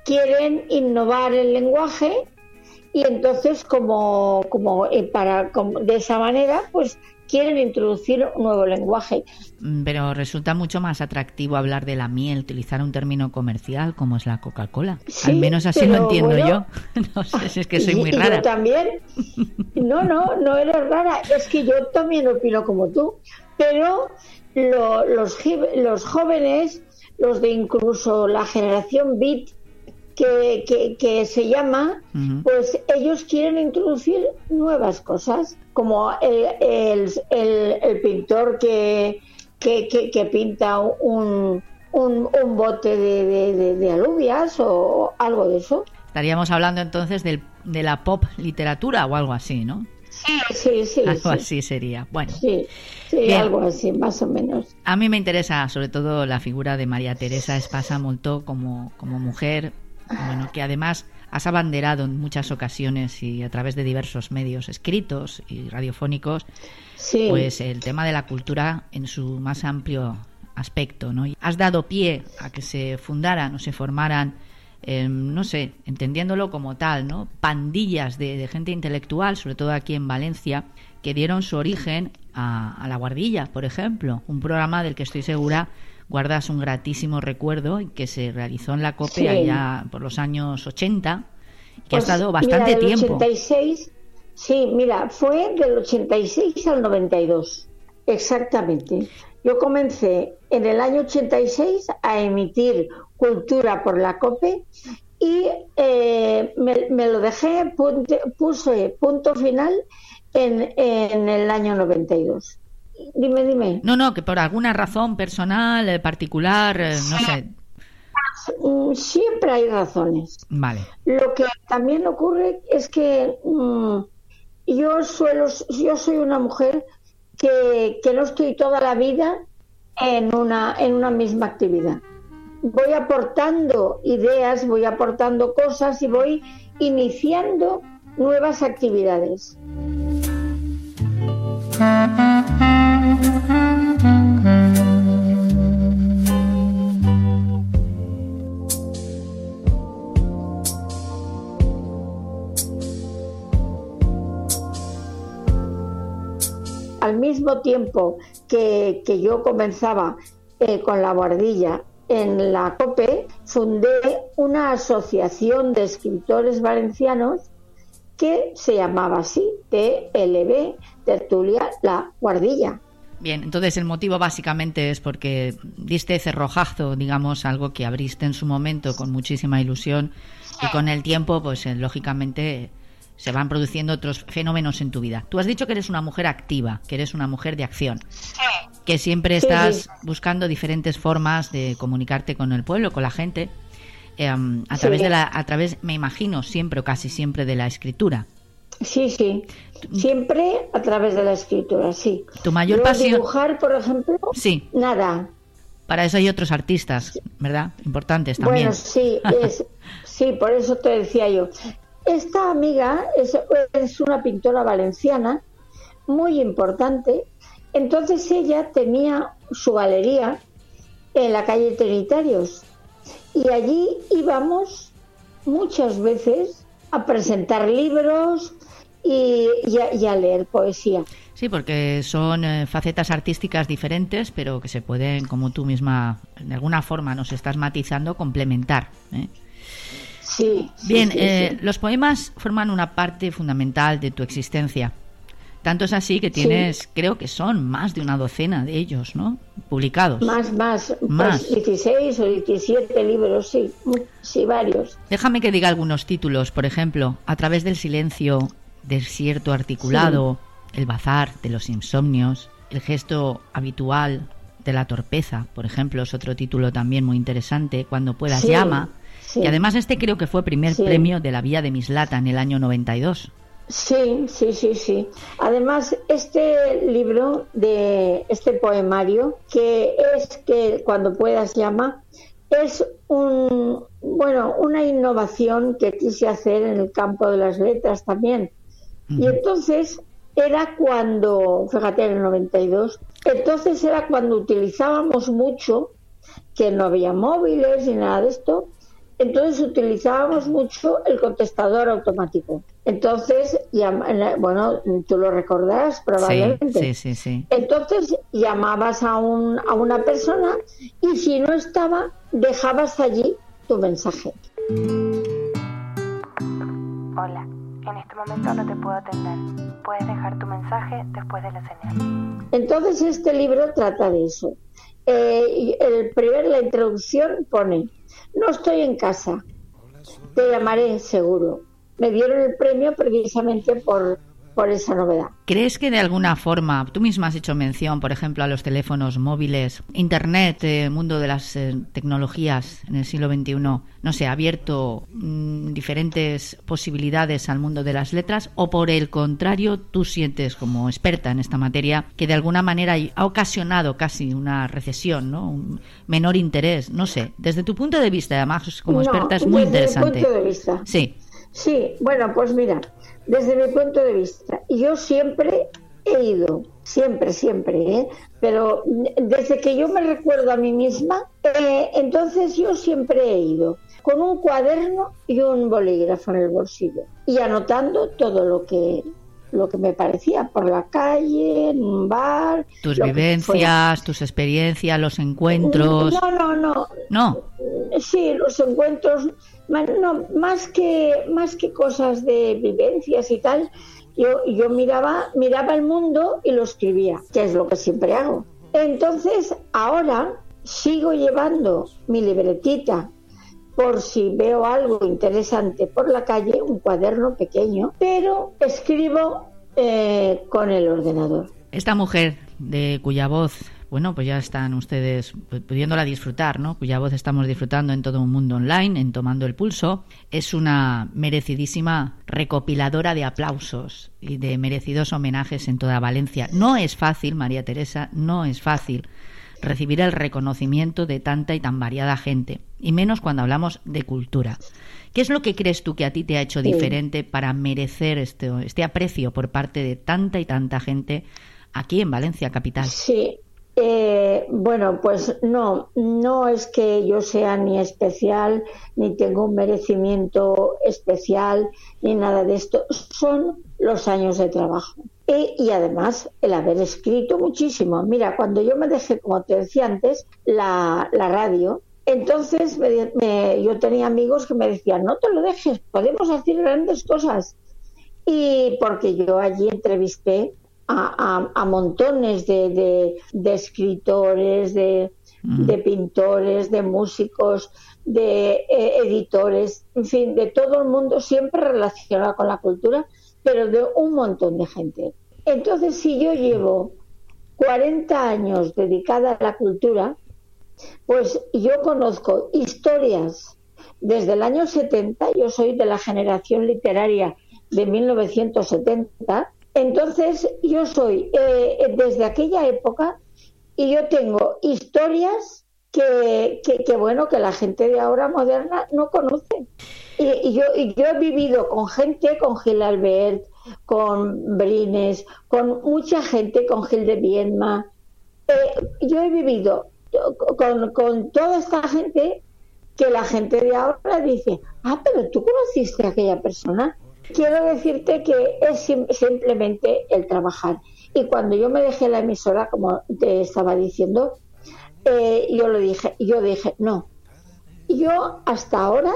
quieren innovar el lenguaje y entonces como, como eh, para de esa manera pues quieren introducir un nuevo lenguaje. Mm, pero resulta mucho más atractivo hablar de la miel, utilizar un término comercial como es la Coca-Cola. Al menos así lo entiendo yo. [LAUGHS] No sé si es que soy muy rara. Yo también. No, no, no eres rara. Es que yo también opino como tú. Pero los, los jóvenes, los de incluso la generación Beat, que, que, se llama, pues ellos quieren introducir nuevas cosas, como el, el, pintor que, que, pinta un, un, bote de, de, alubias o algo de eso. Estaríamos hablando entonces del, de la pop literatura o algo así, ¿no? Sí, sí, sí. Algo así sería. Bueno. Sí, sí algo así, más o menos. A mí me interesa sobre todo la figura de María Teresa Espasa Molto como, como mujer, bueno, que además has abanderado en muchas ocasiones y a través de diversos medios escritos y radiofónicos, pues el tema de la cultura en su más amplio aspecto, ¿no? Has dado pie a que se fundaran o se formaran, em, no sé, entendiéndolo como tal, ¿no? Pandillas de, gente intelectual, sobre todo aquí en Valencia, que dieron su origen a, a La Guardilla, por ejemplo, un programa del que estoy segura guardas un gratísimo recuerdo que se realizó en la COPE allá por los años 80, que ha pues estado bastante tiempo. 86, sí, mira, fue del 86 al 92, exactamente. Yo comencé en el año 86 a emitir Cultura por la COPE y eh, me, lo dejé, puse punto final en, en el año 92. Dime, dime. No, no, que por alguna razón personal, eh, particular, eh, no sé. Mm, siempre hay razones. Vale. Lo que también ocurre es que mm, yo suelo, yo soy una mujer que, que no estoy toda la vida en una, en una misma actividad. Voy aportando ideas, voy aportando cosas y voy iniciando nuevas actividades. Al mismo tiempo que, yo comenzaba eh, con la guardilla en la COPE, fundé una asociación de escritores valencianos que se llamaba así, TLB, Tertulia La Guardilla. Bien, entonces el motivo básicamente es porque diste cerrojazo, digamos, algo que abriste en su momento con muchísima ilusión y con el tiempo, pues eh, lógicamente se van produciendo otros fenómenos en tu vida. Tú has dicho que eres una mujer activa, que eres una mujer de acción, que siempre estás buscando diferentes formas de comunicarte con el pueblo, con la gente, em, a través de la, a través, me imagino, siempre o casi siempre de la escritura. Sí, sí. Siempre a través de la escritura, sí. Tu mayor pasión. Dibujar, por ejemplo. Sí. Nada. Para eso hay otros artistas, ¿verdad? Importantes también. Bueno, sí, [LAUGHS] sí, por eso te decía yo. Esta amiga es, una pintora valenciana muy importante. Entonces ella tenía su galería en la calle Trinitarios y allí íbamos muchas veces a presentar libros, y, a, leer poesía. Sí, porque son eh, facetas artísticas diferentes, pero que se pueden, como tú misma, de alguna forma nos estás matizando, complementar. ¿eh? Sí. Bien, eh, los poemas forman una parte fundamental de tu existencia. Tanto es así que tienes, creo que son más de una docena de ellos, ¿no? Publicados. Más, más, más. 16 o 17 libros, sí, sí, varios. Déjame que diga algunos títulos, por ejemplo, A través del silencio, desierto articulado, el bazar de los insomnios, el gesto habitual de la torpeza, por ejemplo, es otro título también muy interesante, cuando puedas llama. Y además este creo que fue primer premio de la Vía de Mislata en el año 92. Sí, sí, sí, sí. Además, este libro de este poemario, que es que cuando puedas llama, es un bueno, una innovación que quise hacer en el campo de las letras también, y entonces era cuando, fíjate, en el 92, entonces era cuando utilizábamos mucho, que no había móviles ni nada de esto, entonces utilizábamos mucho el contestador automático. Entonces, bueno, tú lo recordarás probablemente. Sí, sí, sí, Entonces llamabas a, un, a una persona y si no estaba, dejabas allí tu mensaje. Hola. En este momento no te puedo atender. Puedes dejar tu mensaje después de la señal. Entonces este libro trata de eso. Eh, el primer, la introducción pone, no estoy en casa, te llamaré seguro. Me dieron el premio precisamente por por esa novedad. ¿Crees que de alguna forma, tú misma has hecho mención, por ejemplo, a los teléfonos móviles, Internet, eh, mundo de las eh, tecnologías en el siglo XXI, no sé, ha abierto mm, diferentes posibilidades al mundo de las letras o por el contrario, tú sientes como experta en esta materia que de alguna manera ha ocasionado casi una recesión, ¿no? Un menor interés, no sé, desde tu punto de vista, además como experta es muy interesante. punto de vista. Sí. Sí, bueno, pues mira, desde mi punto de vista. Yo siempre he ido, siempre, siempre, ¿eh? pero desde que yo me recuerdo a mí misma, eh, entonces yo siempre he ido con un cuaderno y un bolígrafo en el bolsillo y anotando todo lo que lo que me parecía por la calle, en un bar. Tus vivencias, tus experiencias, los encuentros. No, no, no. No. Sí, los encuentros no, más que, más que cosas de vivencias y tal, yo, yo miraba, miraba el mundo y lo escribía, que es lo que siempre hago. Entonces, ahora sigo llevando mi libretita por si veo algo interesante por la calle, un cuaderno pequeño, pero escribo eh, con el ordenador. Esta mujer de cuya voz bueno, pues ya están ustedes pudiéndola disfrutar, ¿no? Cuya voz estamos disfrutando en todo un mundo online, en Tomando el Pulso. Es una merecidísima recopiladora de aplausos y de merecidos homenajes en toda Valencia. No es fácil, María Teresa, no es fácil recibir el reconocimiento de tanta y tan variada gente, y menos cuando hablamos de cultura. ¿Qué es lo que crees tú que a ti te ha hecho diferente para merecer este, este aprecio por parte de tanta y tanta gente aquí en Valencia capital? Sí, eh, bueno, pues no, no es que yo sea ni especial, ni tengo un merecimiento especial, ni nada de esto. Son los años de trabajo. Y, además el haber escrito muchísimo. Mira, cuando yo me dejé, como te decía antes, la, radio, entonces yo tenía amigos que me decían, no te lo dejes, podemos hacer grandes cosas. y porque yo allí entrevisté a, montones de, escritores, de, pintores, de músicos, de eh, editores, en fin, de todo el mundo, siempre relacionado con la cultura, pero de un montón de gente. Entonces, si yo llevo 40 años dedicada a la cultura, pues yo conozco historias desde el año 70, yo soy de la generación literaria de 1970, entonces yo soy eh, desde aquella época y yo tengo historias que, bueno, que la gente de ahora moderna no conoce. Y, yo, y yo he vivido con gente, con Gil Albert, con Brines, con mucha gente, con Gil de Viedma. Eh, yo he vivido con, con toda esta gente que la gente de ahora dice, ah, pero tú conociste a aquella persona. Quiero decirte que es simplemente el trabajar. Y cuando yo me dejé la emisora, como te estaba diciendo, eh, yo lo dije, yo dije, no. Yo hasta ahora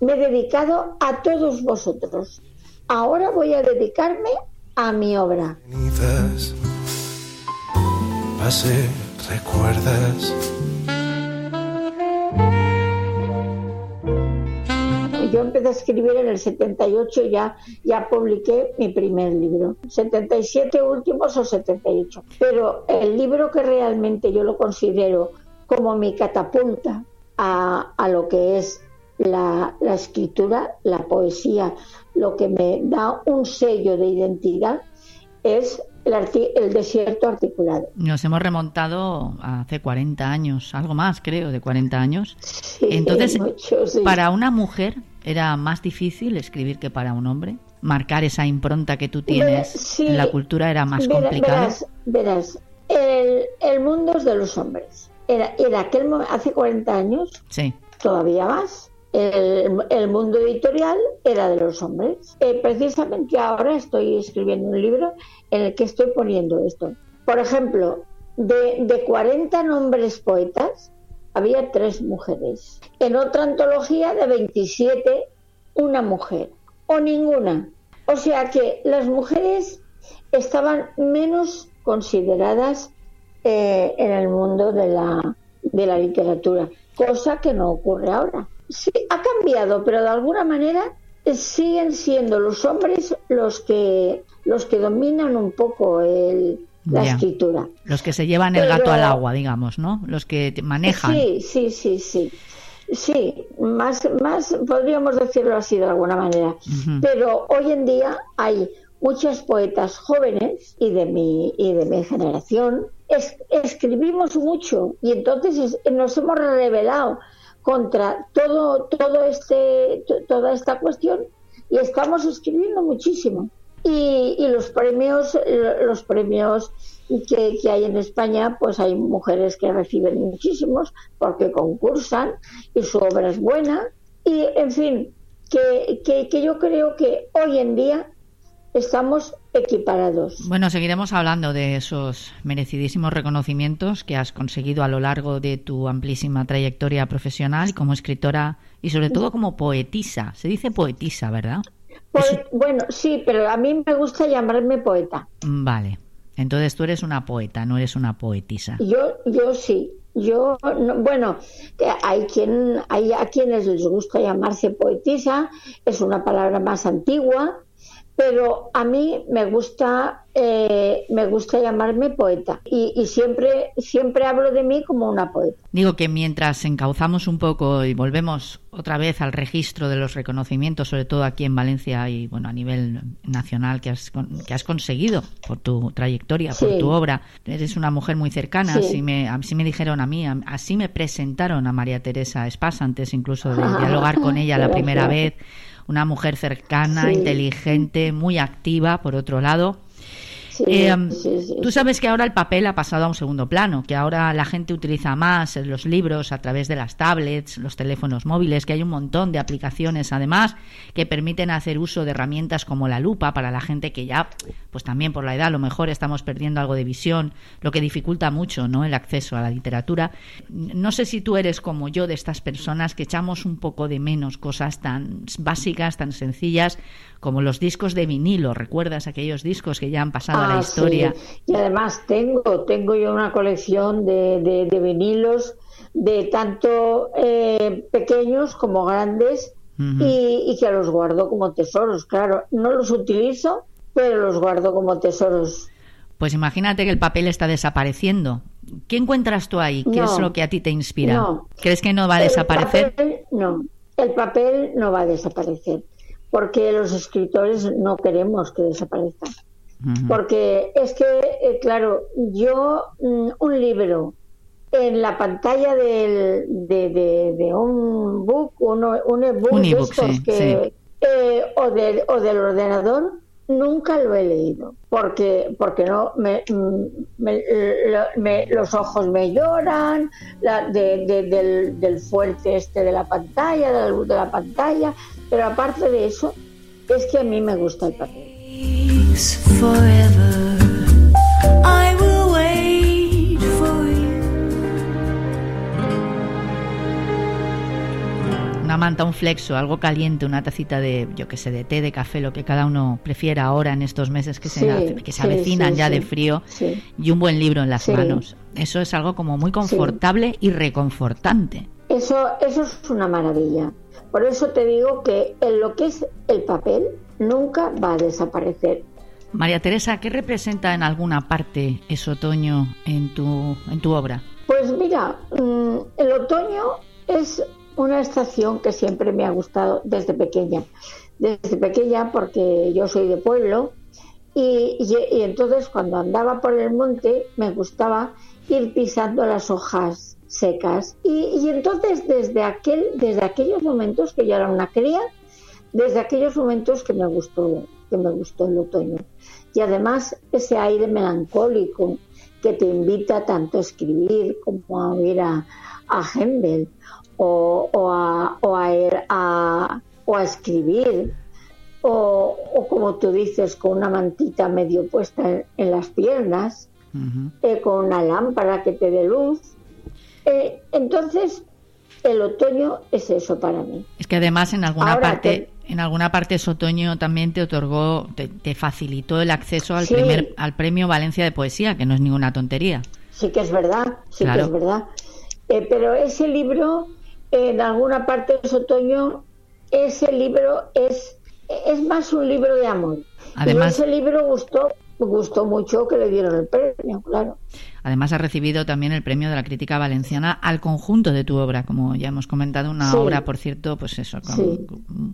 me he dedicado a todos vosotros. Ahora voy a dedicarme a mi obra. recuerdas yo empecé a escribir en el 78 ya ya publiqué mi primer libro 77 últimos o 78 pero el libro que realmente yo lo considero como mi catapulta a, a lo que es la, la, escritura, la poesía, lo que me da un sello de identidad es el, desierto articulado. Nos hemos remontado hace 40 años, algo más creo, de 40 años. Entonces, para una mujer era más difícil escribir que para un hombre. Marcar esa impronta que tú tienes en la cultura era más complicado. Verás, el, mundo es de los hombres. Era, era aquel hace 40 años, sí. todavía más. El, mundo editorial era de los hombres. Eh, precisamente ahora estoy escribiendo un libro en el que estoy poniendo esto. Por ejemplo, de, de 40 nombres poetas, había tres mujeres. En otra antología de 27, una mujer. O ninguna. O sea que las mujeres estaban menos consideradas eh, en el mundo de la, de la literatura, cosa que no ocurre ahora. Sí, ha cambiado, pero de alguna manera siguen siendo los hombres los que los que dominan un poco el, la escritura. Los que se llevan el gato al agua, digamos, ¿no? Los que manejan. Sí, sí, sí, sí. Sí, más, más podríamos decirlo así de alguna manera. Pero hoy en día hay muchas poetas jóvenes y de mi, y de mi generación. escribimos mucho y entonces nos hemos revelado contra todo, todo este, toda esta cuestión y estamos escribiendo muchísimo. Y, los premios, los premios que, hay en España, pues hay mujeres que reciben muchísimos porque concursan y su obra es buena. Y, en fin, que, que yo creo que hoy en día estamos equiparados. Bueno, seguiremos hablando de esos merecidísimos reconocimientos que has conseguido a lo largo de tu amplísima trayectoria profesional como escritora y sobre todo como poetisa. Se dice poetisa, ¿verdad? Bueno, sí, pero a mí me gusta llamarme poeta. Vale. Entonces tú eres una poeta, no eres una poetisa. Yo, yo sí. Yo, bueno, hay quien, hay a quienes les gusta llamarse poetisa, es una palabra más antigua, pero a mí me gusta eh, me gusta llamarme poeta. Y, siempre siempre hablo de mí como una poeta. Digo que mientras encauzamos un poco y volvemos otra vez al registro de los reconocimientos, sobre todo aquí en Valencia y bueno a nivel nacional que has, que has conseguido por tu trayectoria, por tu obra, eres una mujer muy cercana. Así, me, así me dijeron a mí, así me presentaron a María Teresa Espasa antes incluso de dialogar con ella la [LAUGHS] primera vez una mujer cercana, inteligente, muy activa, por otro lado. Eh, tú sabes que ahora el papel ha pasado a un segundo plano, que ahora la gente utiliza más los libros a través de las tablets, los teléfonos móviles, que hay un montón de aplicaciones además que permiten hacer uso de herramientas como la lupa para la gente que ya, pues también por la edad a lo mejor estamos perdiendo algo de visión, lo que dificulta mucho ¿no? el acceso a la literatura. No sé si tú eres como yo de estas personas que echamos un poco de menos cosas tan básicas, tan sencillas como los discos de vinilo. ¿Recuerdas aquellos discos que ya han pasado la ah, historia? Y además tengo, tengo yo una colección de, de, vinilos de tanto eh, pequeños como grandes y, y, que los guardo como tesoros. Claro, no los utilizo, pero los guardo como tesoros. Pues imagínate que el papel está desapareciendo. ¿Qué encuentras tú ahí? ¿Qué es lo que a ti te inspira? ¿Crees que no va a desaparecer? no, el papel no va a desaparecer porque los escritores no queremos que Porque es que, eh, claro, yo mm, un libro en la pantalla del, de, un book, un ebook, que, eh, o, del, o del ordenador, nunca lo he leído. Porque porque no me, me, los ojos me lloran del, del, fuerte este de la pantalla de la de la pantalla. Pero aparte de eso, es que a mí me gusta el papel. Una manta, un flexo, algo caliente, una tacita de, yo que sé, de té, de café, lo que cada uno prefiera ahora en estos meses que se, que se avecinan ya de frío, y un buen libro en las manos. Eso es algo como muy confortable y reconfortante. Eso, eso es una maravilla. Por eso te digo que en lo que es el papel nunca va a desaparecer. María Teresa, ¿qué representa en alguna parte ese otoño en tu, en tu obra? Pues mira, mm, el otoño es una estación que siempre me ha gustado desde pequeña. Desde pequeña porque yo soy de pueblo y, entonces cuando andaba por el monte me gustaba ir pisando las hojas secas. Y, entonces desde, aquel, desde aquellos momentos que yo era una cría, desde aquellos momentos que me gustó, que me gustó el otoño. Y además ese aire melancólico que te invita tanto a escribir como a ir a, a o, o, a, o, a, o a escribir o, o, como tú dices con una mantita medio puesta en, las piernas eh, con una lámpara que te dé luz eh, entonces, el otoño es eso para mí. Es que además en alguna parte, en alguna parte ese otoño también te otorgó, te, facilitó el acceso al primer, al premio Valencia de Poesía, que no es ninguna tontería. Sí que es verdad, sí que es verdad. Eh, pero ese libro, en alguna parte de ese otoño, ese libro es, es más un libro de amor. Además, ese libro gustó, gustó mucho que le dieron el premio, claro. Además, ha recibido también el premio de la crítica valenciana al conjunto de tu obra, como ya hemos comentado, una obra, por cierto, pues eso,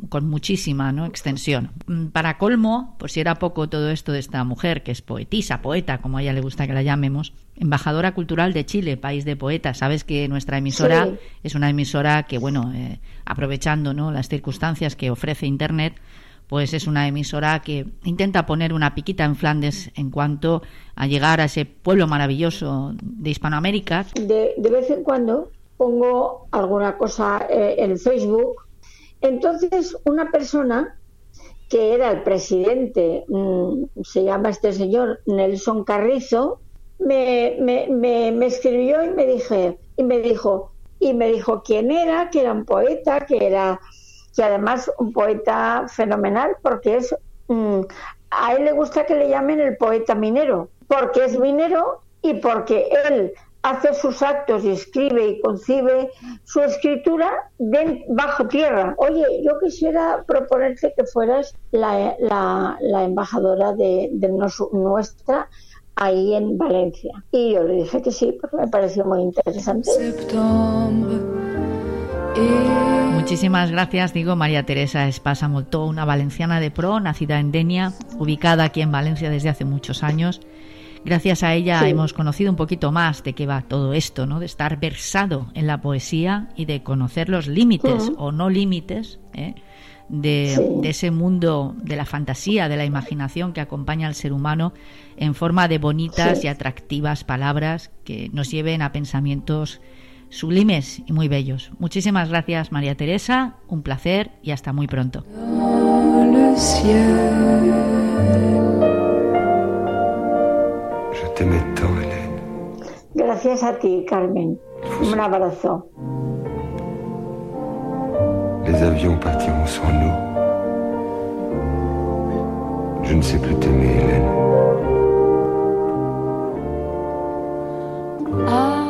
con, muchísima ¿no? extensión. Mm, para colmo, por si era poco todo esto de esta mujer, que es poetisa, poeta, como a ella le gusta que la llamemos, embajadora cultural de Chile, país de poetas. Sabes que nuestra emisora es una emisora que, bueno, eh, aprovechando ¿no? las circunstancias que ofrece Internet, pues es una emisora que intenta poner una piquita en Flandes en cuanto a llegar a ese pueblo maravilloso de Hispanoamérica. De, vez en cuando pongo alguna cosa eh, en Facebook. Entonces, una persona que era el presidente, mm, se llama este señor Nelson Carrizo, me, me, me, escribió y me dije, y me dijo, y me dijo quién era, que era un poeta, que era y además un poeta fenomenal porque es mm, a él le gusta que le llamen el poeta minero porque es minero y porque él hace sus actos y escribe y concibe su escritura bajo tierra. Oye, yo quisiera proponerte que fueras la, la, embajadora de, de nuestra ahí en Valencia. Y yo le dije que sí, porque me pareció muy interesante. Muchísimas gracias, digo María Teresa Espasa Moltó, una valenciana de pro, nacida en Denia, ubicada aquí en Valencia desde hace muchos años. Gracias a ella hemos conocido un poquito más de qué va todo esto, ¿no? De estar versado en la poesía y de conocer los límites o no límites ¿eh? de, ese mundo de la fantasía, de la imaginación que acompaña al ser humano en forma de bonitas y atractivas palabras que nos lleven a pensamientos sublimes y muy bellos. Muchísimas gracias María Teresa, un placer y hasta muy pronto. Gracias a ti, Carmen. Un abrazo. Les avions partiront sans nous. Je ne sais plus t'aimer, Hélène. Ah.